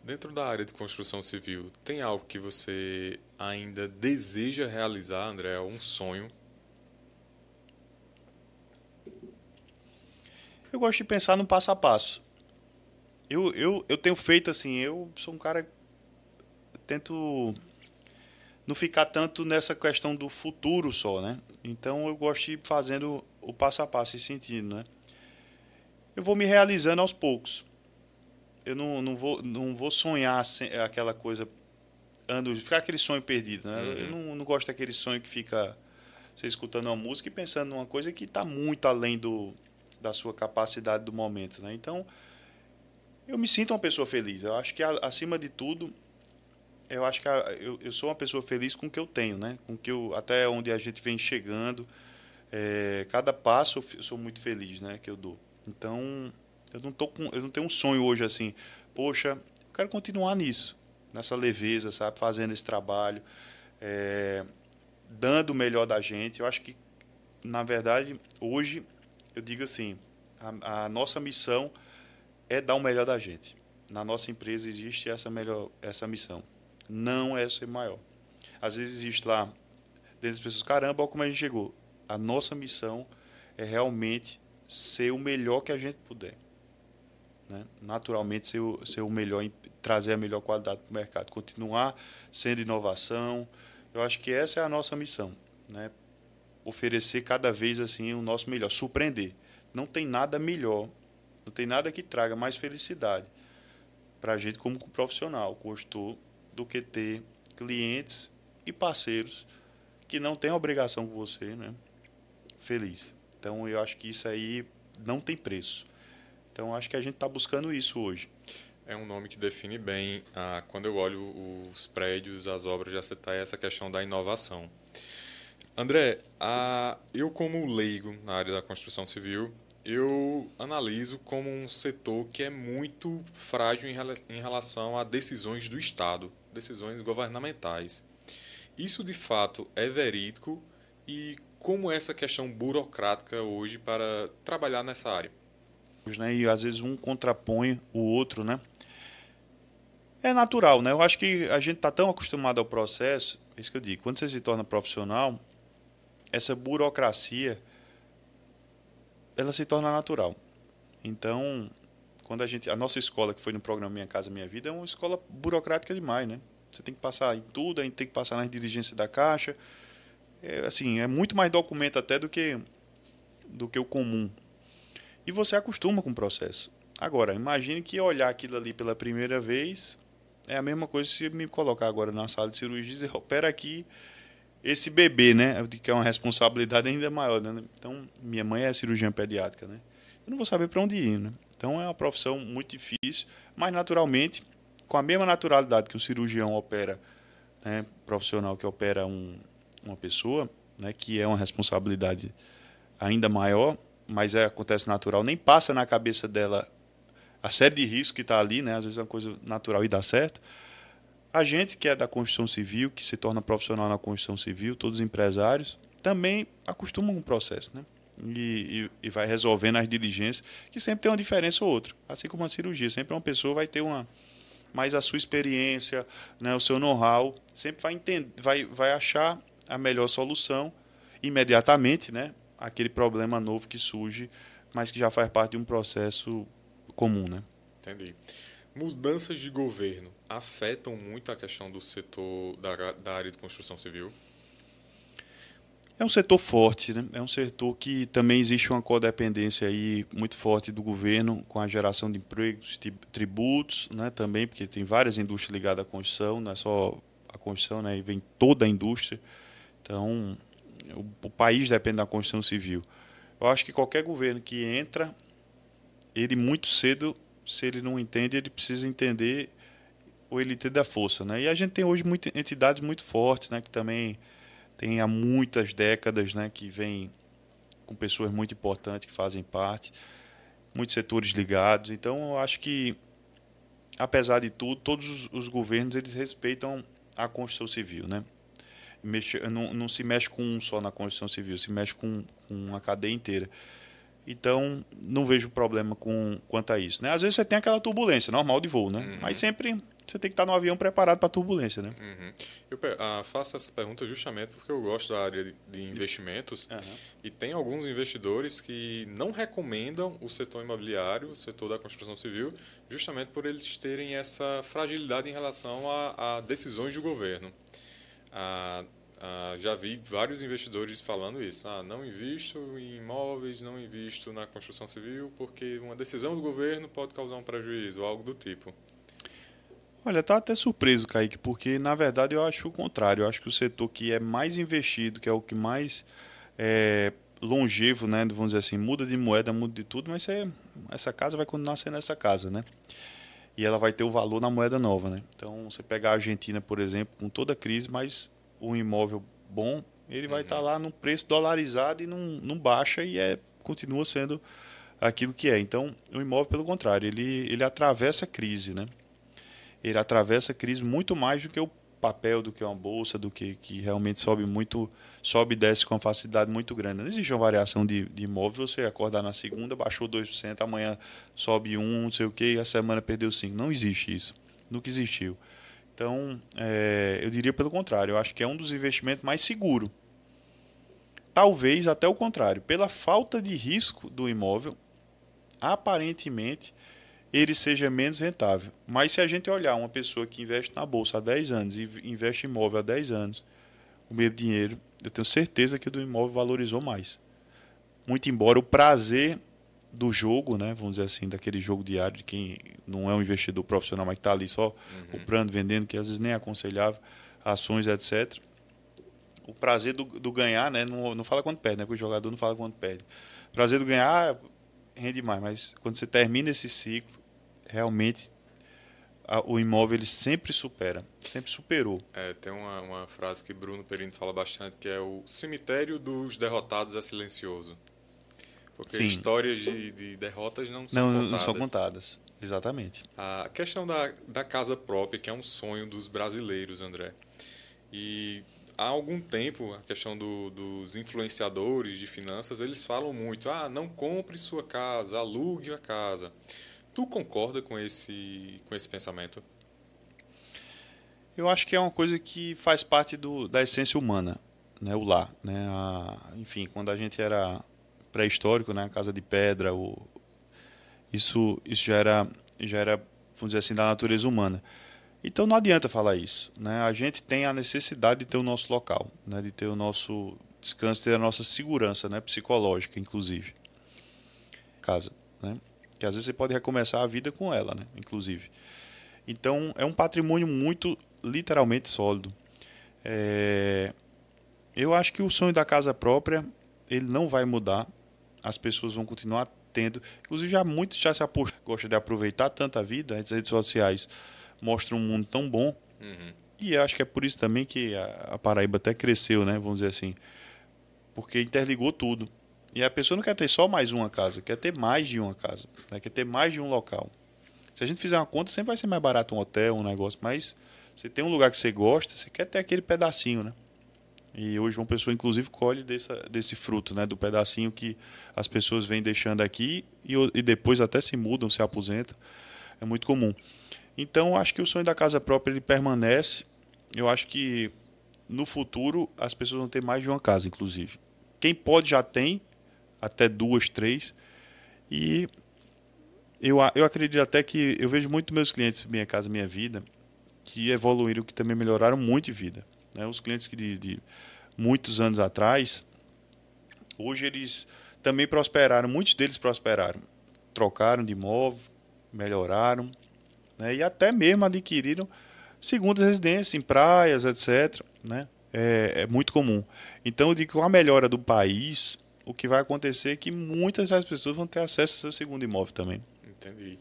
Dentro da área de construção civil, tem algo que você ainda deseja realizar, André? Um sonho? Eu gosto de pensar no passo a passo. Eu, eu, eu tenho feito assim, eu sou um cara. Tento não ficar tanto nessa questão do futuro só, né? Então eu gosto de ir fazendo o passo a passo, esse sentido, né? Eu vou me realizando aos poucos. Eu não, não, vou, não vou sonhar aquela coisa, ando, ficar aquele sonho perdido, né? Uhum. Eu não, não gosto daquele sonho que fica você escutando uma música e pensando numa coisa que está muito além do, da sua capacidade do momento, né? Então, eu me sinto uma pessoa feliz. Eu acho que, acima de tudo, eu acho que eu, eu sou uma pessoa feliz com o que eu tenho, né? Com que eu, até onde a gente vem chegando, é, cada passo eu sou muito feliz, né, que eu dou. Então, eu não tô com, eu não tenho um sonho hoje assim, poxa, eu quero continuar nisso, nessa leveza, sabe, fazendo esse trabalho, é, dando o melhor da gente. Eu acho que, na verdade, hoje eu digo assim, a, a nossa missão é dar o melhor da gente. Na nossa empresa existe essa melhor, essa missão. Não é ser maior. Às vezes existe lá dentro das pessoas, caramba, olha como a gente chegou a nossa missão é realmente ser o melhor que a gente puder. Né? Naturalmente, ser o, ser o melhor, trazer a melhor qualidade para o mercado, continuar sendo inovação. Eu acho que essa é a nossa missão. Né? Oferecer cada vez assim o nosso melhor, surpreender. Não tem nada melhor, não tem nada que traga mais felicidade para a gente como profissional, consultor, do que ter clientes e parceiros que não têm obrigação com você, né? feliz. Então eu acho que isso aí não tem preço. Então acho que a gente está buscando isso hoje. É um nome que define bem, ah, quando eu olho os prédios, as obras de Acetai, essa questão da inovação. André, a, eu como leigo na área da construção civil, eu analiso como um setor que é muito frágil em, relação a decisões do Estado, decisões governamentais. Isso de fato é verídico e como é essa questão burocrática hoje para trabalhar nessa área? Né? E às vezes um contrapõe o outro, né? É natural, né? Eu acho que a gente está tão acostumado ao processo, é isso que eu digo, quando você se torna profissional, essa burocracia ela se torna natural. Então, quando a gente a nossa escola que foi no programa Minha Casa Minha Vida é uma escola burocrática demais, né? Você tem que passar em tudo, a gente tem que passar nas diligências da caixa. É, assim, é muito mais documento até do que do que o comum. E você acostuma com o processo. Agora, imagine que olhar aquilo ali pela primeira vez é a mesma coisa se me colocar agora na sala de cirurgia e dizer, opera aqui esse bebê, né? Que é uma responsabilidade ainda maior, né? Então, minha mãe é cirurgiã pediátrica, né? Eu não vou saber para onde ir, né? Então, é uma profissão muito difícil, mas naturalmente, com a mesma naturalidade que o cirurgião opera, né, profissional que opera um, uma pessoa, né, que é uma responsabilidade ainda maior, mas é, acontece natural, nem passa na cabeça dela a série de riscos que está ali, né? Às vezes é uma coisa natural e dá certo. A gente que é da construção civil, que se torna profissional na construção civil, todos os empresários, também acostumam com o processo, né? E, e, e, vai resolvendo as diligências, que sempre tem uma diferença ou outra. Assim como uma cirurgia, sempre uma pessoa vai ter uma. Mas a sua experiência, né, o seu know-how, sempre vai, entender, vai, vai achar a melhor solução imediatamente, né? Aquele problema novo que surge, mas que já faz parte de um processo comum, né? Entendi. Mudanças de governo afetam muito a questão do setor da, da área de construção civil? É um setor forte, né? É um setor que também existe uma codependência aí muito forte do governo com a geração de empregos, tributos, né? Também porque tem várias indústrias ligadas à construção, não é só a construção, né? E vem toda a indústria. Então, o, o país depende da construção civil. Eu acho que qualquer governo que entra, ele muito cedo, se ele não entende, ele precisa entender o elite da força, né? E a gente tem hoje muitas entidades muito fortes, né? Que também tem há muitas décadas, né? Que vem com pessoas muito importantes que fazem parte, muitos setores ligados. Então, eu acho que, apesar de tudo, todos os, os governos eles respeitam a Constituição Civil, né? Mexe, não, não, se mexe com um só na Constituição Civil, se mexe com, com a cadeia inteira. Então, não vejo problema com quanto a isso. Né? Às vezes você tem aquela turbulência normal de voo, né? Uhum. Mas sempre você tem que estar no avião preparado para turbulência, né? Uhum. Eu ah, faço essa pergunta justamente porque eu gosto da área de, de investimentos uhum. e tem alguns investidores que não recomendam o setor imobiliário, o setor da construção civil, justamente por eles terem essa fragilidade em relação a, a decisões do governo. Ah, ah, já vi vários investidores falando isso. Ah, não invisto em imóveis, não invisto na construção civil, porque uma decisão do governo pode causar um prejuízo, algo do tipo. Olha, tá até surpreso, Kaique, porque na verdade eu acho o contrário. Eu acho que o setor que é mais investido, que é o que mais é, longevo, né? Vamos dizer assim, muda de moeda, muda de tudo, mas é, essa casa vai continuar sendo essa casa, né? E ela vai ter o valor na moeda nova, né? Então, você pegar a Argentina, por exemplo, com toda a crise, mas um imóvel bom, ele vai estar uhum. tá lá num preço dolarizado e não, não baixa e é, continua sendo aquilo que é. Então, o imóvel, pelo contrário, ele, ele atravessa a crise, né? ele atravessa a crise muito mais do que o papel, do que uma bolsa, do que, que realmente sobe muito, sobe e desce com uma facilidade muito grande. Não existe uma variação de, de imóvel, você acordar na segunda, baixou 2%, amanhã sobe 1, não sei o que, e a semana perdeu 5%. Não existe isso. Nunca existiu. Então, é, eu diria pelo contrário, eu acho que é um dos investimentos mais seguros. Talvez até o contrário, pela falta de risco do imóvel, aparentemente ele seja menos rentável. Mas se a gente olhar uma pessoa que investe na bolsa há 10 anos e investe em imóvel há 10 anos, o mesmo dinheiro, eu tenho certeza que o do imóvel valorizou mais. Muito embora o prazer do jogo, né, vamos dizer assim, daquele jogo diário de quem não é um investidor profissional, mas está ali só uhum. comprando, vendendo, que às vezes nem é aconselhável, ações, etc. O prazer do, do ganhar, né, não, não fala quanto perde, né, porque o jogador não fala quanto perde. O prazer do ganhar rende mais, mas quando você termina esse ciclo, realmente a, o imóvel ele sempre supera, sempre superou. É, tem uma, uma frase que Bruno Perino fala bastante, que é o cemitério dos derrotados é silencioso. Porque Sim. histórias de, de, derrotas não são não, contadas. Não são contadas, exatamente. A questão da, da casa própria, que é um sonho dos brasileiros, André. E há algum tempo, a questão do, dos influenciadores de finanças, eles falam muito, ah, não compre sua casa, alugue a casa. Tu concorda com esse, com esse pensamento? Eu acho que é uma coisa que faz parte do, da essência humana, né? o lar. Né? A, enfim, quando a gente era pré-histórico, né? a casa de pedra, o, isso, isso já era, já era, vamos dizer assim, da natureza humana. Então não adianta falar isso. Né? A gente tem a necessidade de ter o nosso local, né? de ter o nosso descanso, ter a nossa segurança né? psicológica, inclusive. Casa. Né? que às vezes você pode recomeçar a vida com ela, né? inclusive. Então, é um patrimônio muito, literalmente, sólido. É... Eu acho que o sonho da casa própria, ele não vai mudar. As pessoas vão continuar tendo. Inclusive, já muitos já se apostam, gostam de aproveitar tanta vida. As redes sociais mostram um mundo tão bom. Uhum. E acho que é por isso também que a Paraíba até cresceu, né? Vamos dizer assim. Porque interligou tudo. E a pessoa não quer ter só mais uma casa, quer ter mais de uma casa, né? quer ter mais de um local. Se a gente fizer uma conta, sempre vai ser mais barato um hotel, um negócio, mas você tem um lugar que você gosta, você quer ter aquele pedacinho, né? E hoje uma pessoa, inclusive, colhe desse, fruto, né? Do pedacinho que as pessoas vêm deixando aqui e, e depois até se mudam, se aposentam. É muito comum. Então, acho que o sonho da casa própria ele permanece. Eu acho que no futuro as pessoas vão ter mais de uma casa, inclusive. Quem pode já tem, até duas, três. E eu, eu acredito até que eu vejo muito meus clientes Minha Casa Minha Vida que evoluíram, que também melhoraram muito de vida. Né? Os clientes que de, de muitos anos atrás, hoje eles também prosperaram, muitos deles prosperaram. Trocaram de imóvel, melhoraram, né? e até mesmo adquiriram segundas residências em praias, etc. Né? É, é, muito comum. Então, eu digo que com a melhora do país, o que vai acontecer é que muitas das pessoas vão ter acesso ao seu segundo imóvel também. Entendi.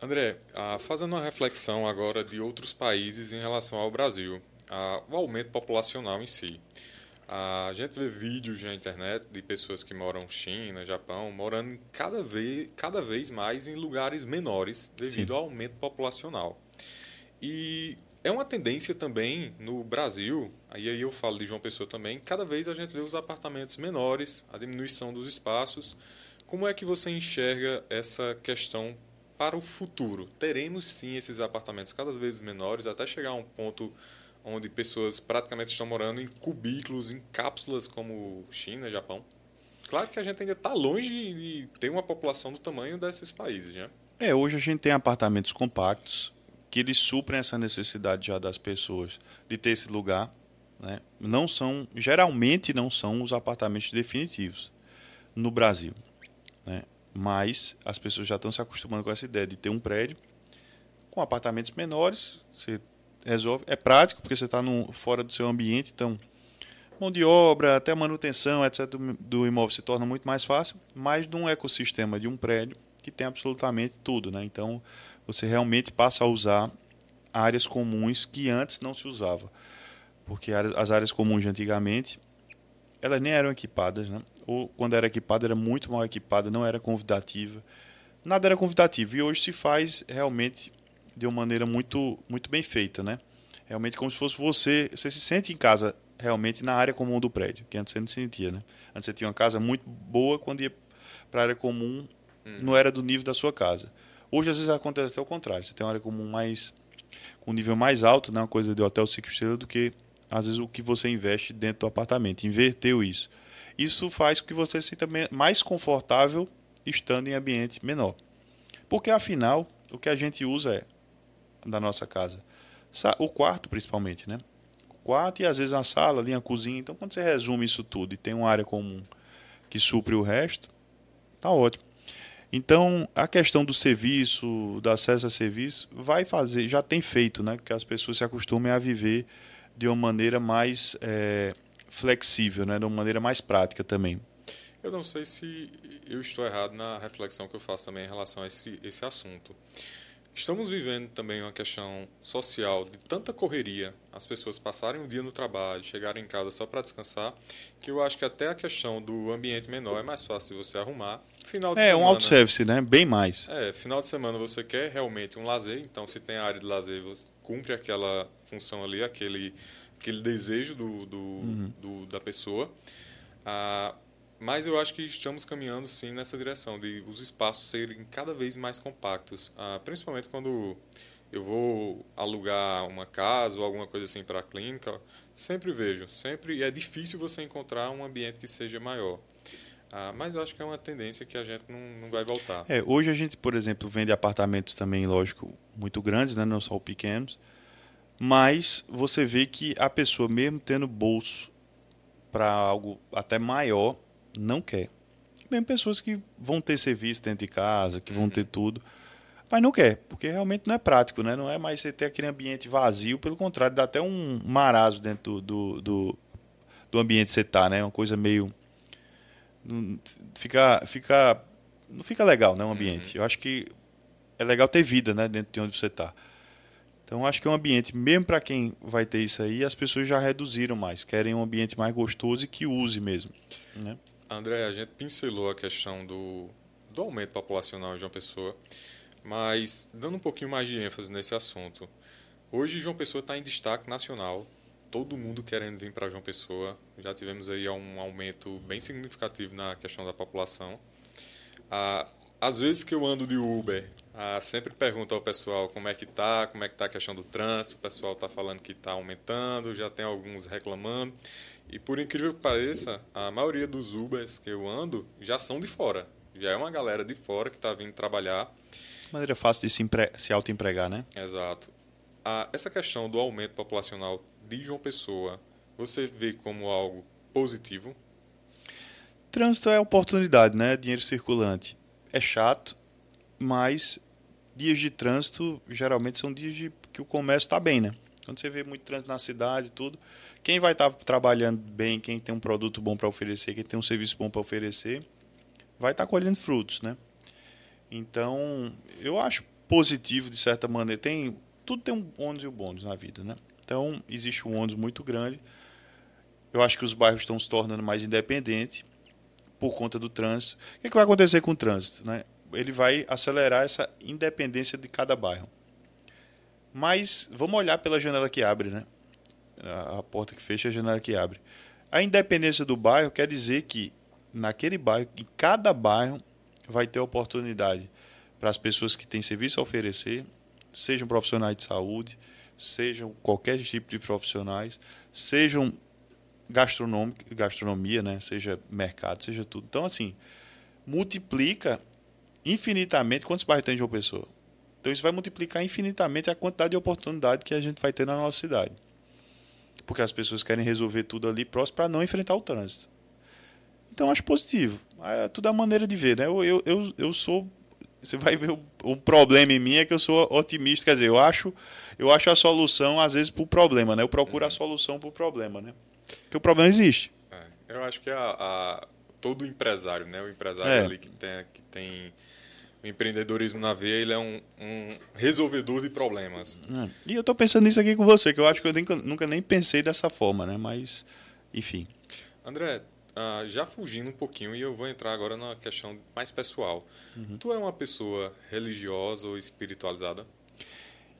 André, ah, fazendo uma reflexão agora de outros países em relação ao Brasil, o aumento populacional em si. A gente vê vídeos na internet de pessoas que moram China, Japão, morando cada vez, cada vez mais em lugares menores devido Sim. ao aumento populacional. E é uma tendência também no Brasil, aí eu falo de João Pessoa também, cada vez a gente vê os apartamentos menores, a diminuição dos espaços. Como é que você enxerga essa questão para o futuro? Teremos sim esses apartamentos cada vez menores, até chegar a um ponto onde pessoas praticamente estão morando em cubículos, em cápsulas como China, Japão? Claro que a gente ainda está longe de ter uma população do tamanho desses países, né? É, hoje a gente tem apartamentos compactos, que eles suprem essa necessidade já das pessoas de ter esse lugar. Né? Não são, geralmente não são os apartamentos definitivos no Brasil. Né? Mas as pessoas já estão se acostumando com essa ideia de ter um prédio com apartamentos menores. Você resolve. É prático, porque você está fora do seu ambiente, então mão de obra, até manutenção, etc., do, do imóvel se torna muito mais fácil, mas num ecossistema de um prédio que tem absolutamente tudo. Né? Então, você realmente passa a usar áreas comuns que antes não se usava. Porque as áreas comuns de antigamente, elas nem eram equipadas, né? ou quando era equipada, era muito mal equipada, não era convidativa. Nada era convidativo. E hoje se faz realmente de uma maneira muito, muito bem feita. Né? Realmente como se fosse você, você se sente em casa realmente na área comum do prédio, que antes você não sentia. Né? Antes você tinha uma casa muito boa, quando ia para a área comum, hum. não era do nível da sua casa. Hoje, às vezes, acontece até o contrário. Você tem uma área comum mais com um nível mais alto, né, uma coisa de hotel cinco estrelas, do que, às vezes, o que você investe dentro do apartamento. Inverteu isso. Isso faz com que você se sinta mais confortável estando em ambiente menor. Porque, afinal, o que a gente usa é, da nossa casa, o quarto, principalmente, né? O quarto e, às vezes, a sala, ali, a cozinha. Então, quando você resume isso tudo e tem uma área comum que supre o resto, tá ótimo. Então, a questão do serviço, do acesso a serviço, vai fazer, já tem feito, né? Que as pessoas se acostumem a viver de uma maneira mais é, flexível, né? De uma maneira mais prática também. Eu não sei se eu estou errado na reflexão que eu faço também em relação a esse, esse assunto. Estamos vivendo também uma questão social de tanta correria, as pessoas passarem o dia no trabalho, chegarem em casa só para descansar, que eu acho que até a questão do ambiente menor é mais fácil você arrumar. Final de é, semana, um auto-service, né? Bem mais. É, final de semana você quer realmente um lazer, então se tem a área de lazer, você cumpre aquela função ali, aquele, aquele desejo do, do, uhum. do da pessoa. Ah, mas eu acho que estamos caminhando sim nessa direção de os espaços serem cada vez mais compactos, ah, principalmente quando eu vou alugar uma casa ou alguma coisa assim para a clínica, sempre vejo, sempre é difícil você encontrar um ambiente que seja maior. Ah, mas eu acho que é uma tendência que a gente não, não vai voltar. É, hoje a gente, por exemplo, vende apartamentos também, lógico, muito grandes, né, não só pequenos, mas você vê que a pessoa, mesmo tendo bolso para algo até maior, não quer. Mesmo pessoas que vão ter serviço dentro de casa, que vão uhum. ter tudo, mas não quer, porque realmente não é prático, né? Não é mais você ter aquele ambiente vazio, pelo contrário, dá até um marazo dentro do, do, do ambiente que você está, né? Uma coisa meio. Fica, fica, não fica legal, né? O ambiente. Uhum. Eu acho que é legal ter vida, né? Dentro de onde você está. Então acho que é um ambiente, mesmo para quem vai ter isso aí, as pessoas já reduziram mais, querem um ambiente mais gostoso e que use mesmo. Né? André, a gente pincelou a questão do, do aumento populacional de uma Pessoa, mas dando um pouquinho mais de ênfase nesse assunto. Hoje João Pessoa está em destaque nacional, todo mundo querendo vir para João Pessoa. Já tivemos aí um aumento bem significativo na questão da população. Ah, às vezes que eu ando de Uber, ah, sempre pergunto ao pessoal como é que tá, como é que tá a questão do trânsito. O pessoal está falando que está aumentando, já tem alguns reclamando. E por incrível que pareça, a maioria dos Ubers que eu ando já são de fora. Já é uma galera de fora que está vindo trabalhar. Maneira fácil de se, empre... se auto-empregar, né? Exato. Ah, essa questão do aumento populacional de João Pessoa, você vê como algo positivo? Trânsito é oportunidade, né? Dinheiro circulante. É chato, mas dias de trânsito geralmente são dias de que o comércio está bem, né? Quando você vê muito trânsito na cidade tudo, quem vai estar tá trabalhando bem, quem tem um produto bom para oferecer, quem tem um serviço bom para oferecer, vai estar tá colhendo frutos, né? Então, eu acho positivo de certa maneira. Tem tudo tem um ônus e um bônus na vida, né? Então, existe um ônus muito grande. Eu acho que os bairros estão se tornando mais independentes por conta do trânsito. O que, é que vai acontecer com o trânsito, né? Ele vai acelerar essa independência de cada bairro. Mas vamos olhar pela janela que abre, né? A porta que fecha, a janela que abre. A independência do bairro quer dizer que naquele bairro, em cada bairro, vai ter oportunidade para as pessoas que têm serviço a oferecer, sejam profissionais de saúde, sejam qualquer tipo de profissionais, sejam gastronomia, né? seja mercado, seja tudo. Então, assim, multiplica infinitamente quantos bairros tem de uma pessoa. Então isso vai multiplicar infinitamente a quantidade de oportunidade que a gente vai ter na nossa cidade. Porque as pessoas querem resolver tudo ali próximo para não enfrentar o trânsito. Então acho positivo. É tudo a maneira de ver, né? Eu, eu, eu, eu sou. Você vai ver um, problema em mim é que eu sou otimista. Quer dizer, eu acho, eu acho a solução, às vezes, para o problema, né? Eu procuro a uhum. solução para o problema, né? Porque o problema existe. É, eu acho que a, a, todo empresário, né? O empresário é. ali que tem, que tem o empreendedorismo na veia ele é um, um resolvedor de problemas. É. E eu estou pensando nisso aqui com você, que eu acho que eu nem, nunca nem pensei dessa forma, né? Mas, enfim. André, uh, já fugindo um pouquinho, e eu vou entrar agora na questão mais pessoal. Uhum. Tu é uma pessoa religiosa ou espiritualizada?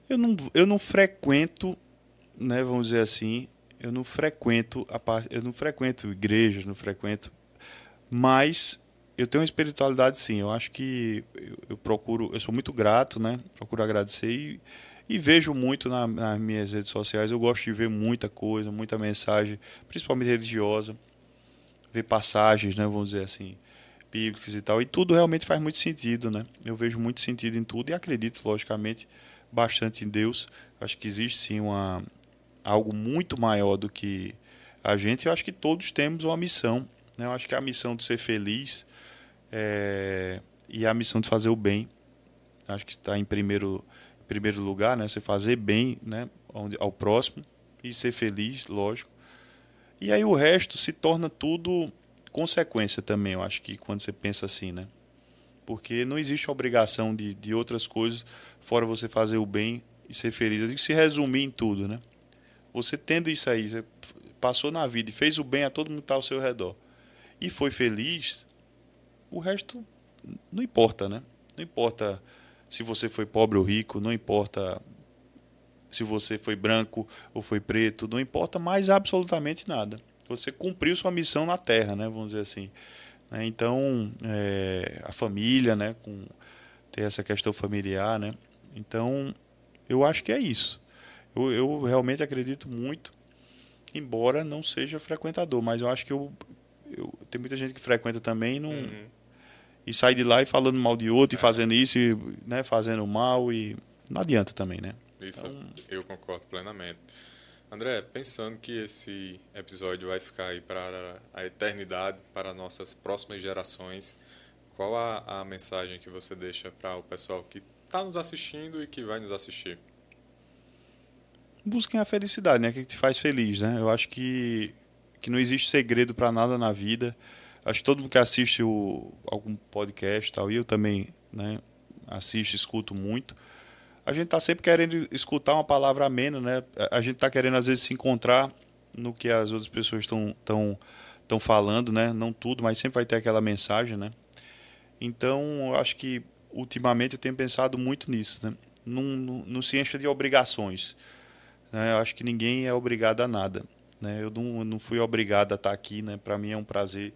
Eu não, eu não frequento, né, vamos dizer assim, eu não frequento a eu não frequento igrejas, não frequento, mas eu tenho uma espiritualidade sim. Eu acho que eu, eu, procuro, eu sou muito grato, né? Procuro agradecer e, e vejo muito na, nas minhas redes sociais. Eu gosto de ver muita coisa, muita mensagem, principalmente religiosa, ver passagens, né? Vamos dizer assim, bíblicas e tal. E tudo realmente faz muito sentido, né? Eu vejo muito sentido em tudo e acredito, logicamente, bastante em Deus. Acho que existe sim uma algo muito maior do que a gente. Eu acho que todos temos uma missão. Né? Eu acho que a missão de ser feliz é, e a missão de fazer o bem. Acho que está em primeiro, primeiro lugar, né? Você fazer bem né? ao próximo e ser feliz, lógico. E aí o resto se torna tudo consequência também, eu acho que quando você pensa assim, né? Porque não existe obrigação de, de outras coisas fora você fazer o bem e ser feliz. Eu digo se resumir em tudo, né? Você tendo isso aí, você passou na vida e fez o bem a todo mundo que está ao seu redor e foi feliz, o resto não importa, né? Não importa se você foi pobre ou rico, não importa se você foi branco ou foi preto, não importa mais absolutamente nada. Você cumpriu sua missão na Terra, né? Vamos dizer assim. Né? Então, é, a família, né? Com, ter essa questão familiar, né? Então, eu acho que é isso. Eu, eu realmente acredito muito, embora não seja frequentador, mas eu acho que eu, eu tem muita gente que frequenta também não, uhum. e sai de lá e falando mal de outro, é. e fazendo isso, e, né, fazendo mal, e não adianta também, né? Isso então... eu concordo plenamente. André, pensando que esse episódio vai ficar aí para a eternidade, para nossas próximas gerações, qual a, a mensagem que você deixa para o pessoal que está nos assistindo e que vai nos assistir? Busquem a felicidade, né? O que te faz feliz, né? Eu acho que, que não existe segredo para nada na vida. Acho que todo mundo que assiste o, algum podcast tal, e eu também né, assisto, escuto muito a gente está sempre querendo escutar uma palavra amena, né? A gente está querendo às vezes se encontrar no que as outras pessoas estão tão, tão falando, né? Não tudo, mas sempre vai ter aquela mensagem, né? Então, acho que ultimamente eu tenho pensado muito nisso, né? Não, não, não se encha de obrigações. Né? Eu acho que ninguém é obrigado a nada. Né? Eu não, não fui obrigado a estar aqui, né? Para mim é um prazer.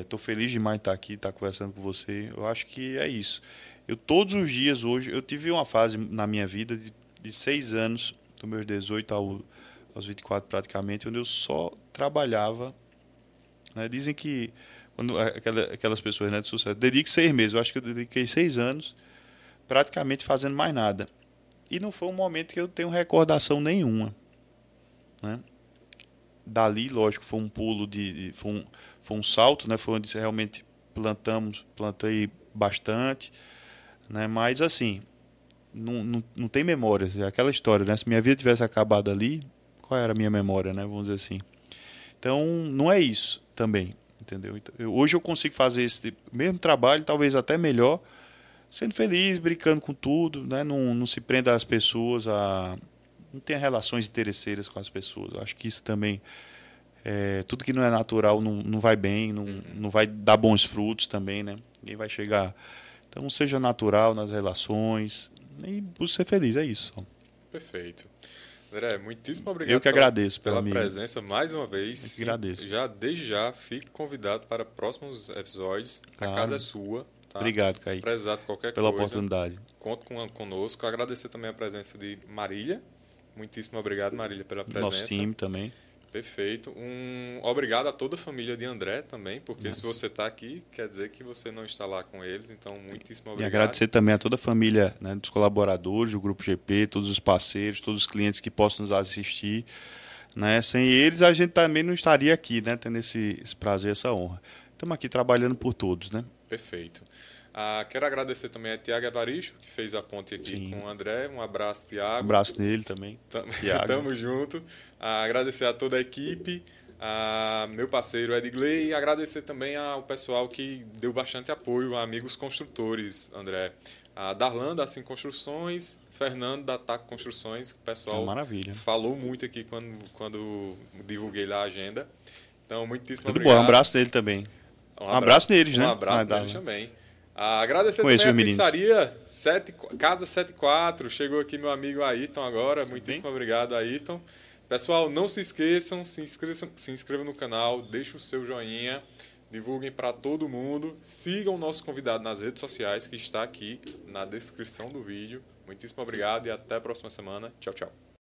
Estou é, feliz demais de estar aqui, estar conversando com você. Eu acho que é isso. Eu todos os dias hoje, eu tive uma fase na minha vida de, de seis anos, dos meus 18 ao, aos 24 praticamente, onde eu só trabalhava. Né? Dizem que quando aquela, aquelas pessoas né, de sucesso, dedique seis meses. Eu acho que eu dediquei seis anos praticamente fazendo mais nada. E não foi um momento que eu tenho recordação nenhuma. Né? Dali, lógico, foi um pulo de. foi, um, foi um salto, né? Foi onde realmente plantamos, plantei bastante. Né? Mas assim, não, não, não tem memórias. É aquela história, né? Se minha vida tivesse acabado ali, qual era a minha memória, né? Vamos dizer assim. Então, não é isso também, entendeu? Então, eu, hoje eu consigo fazer esse mesmo trabalho, talvez até melhor, sendo feliz, brincando com tudo, né? Não, não se prenda às pessoas, a não tenha relações interesseiras com as pessoas. Eu acho que isso também é, tudo que não é natural não, não vai bem, não, uhum. não vai dar bons frutos também, né? Ninguém vai chegar então seja natural nas relações e busque ser feliz, é isso. Perfeito. André, muitíssimo obrigado Eu que agradeço pela, pela presença mais uma vez. Eu que agradeço. Já desde já fique convidado para próximos episódios. Claro. A casa é sua. Tá? Obrigado, Kaique. Precisado qualquer pela coisa. oportunidade. Conto com, conosco. Agradecer também a presença de Marília. Muitíssimo obrigado, Marília, pela presença. Nosso time também. Perfeito. Um obrigado a toda a família de André também, porque é. se você está aqui, quer dizer que você não está lá com eles, então muitíssimo obrigado. E agradecer também a toda a família né, dos colaboradores, do Grupo GP, todos os parceiros, todos os clientes que possam nos assistir. Né? Sem eles, a gente também não estaria aqui, né, tendo esse, esse prazer, essa honra. Estamos aqui trabalhando por todos. Né? Perfeito. Ah, quero agradecer também a Tiago Evaristo, que fez a ponte aqui Sim. com o André. Um abraço, Tiago. Um abraço nele também. Tamo, *laughs* Tamo junto. Ah, agradecer a toda a equipe, a meu parceiro Edgley e agradecer também ao pessoal que deu bastante apoio, a amigos construtores, André. A Darlan da Sim Construções, Fernando da TAC Construções, o pessoal Maravilha. falou muito aqui quando, quando divulguei lá a agenda. Então, muitíssimo Tudo obrigado. bom, um abraço dele também. Um abraço, um abraço neles, né? Um abraço ah, neles também. Ah, agradecer Conheço também a pizzaria 7, Casa 74. Chegou aqui meu amigo Ayrton agora. Muitíssimo obrigado, Ayrton. Pessoal, não se esqueçam, se inscrevam, se inscrevam no canal, deixem o seu joinha, divulguem para todo mundo, sigam o nosso convidado nas redes sociais que está aqui na descrição do vídeo. Muitíssimo obrigado e até a próxima semana. Tchau, tchau.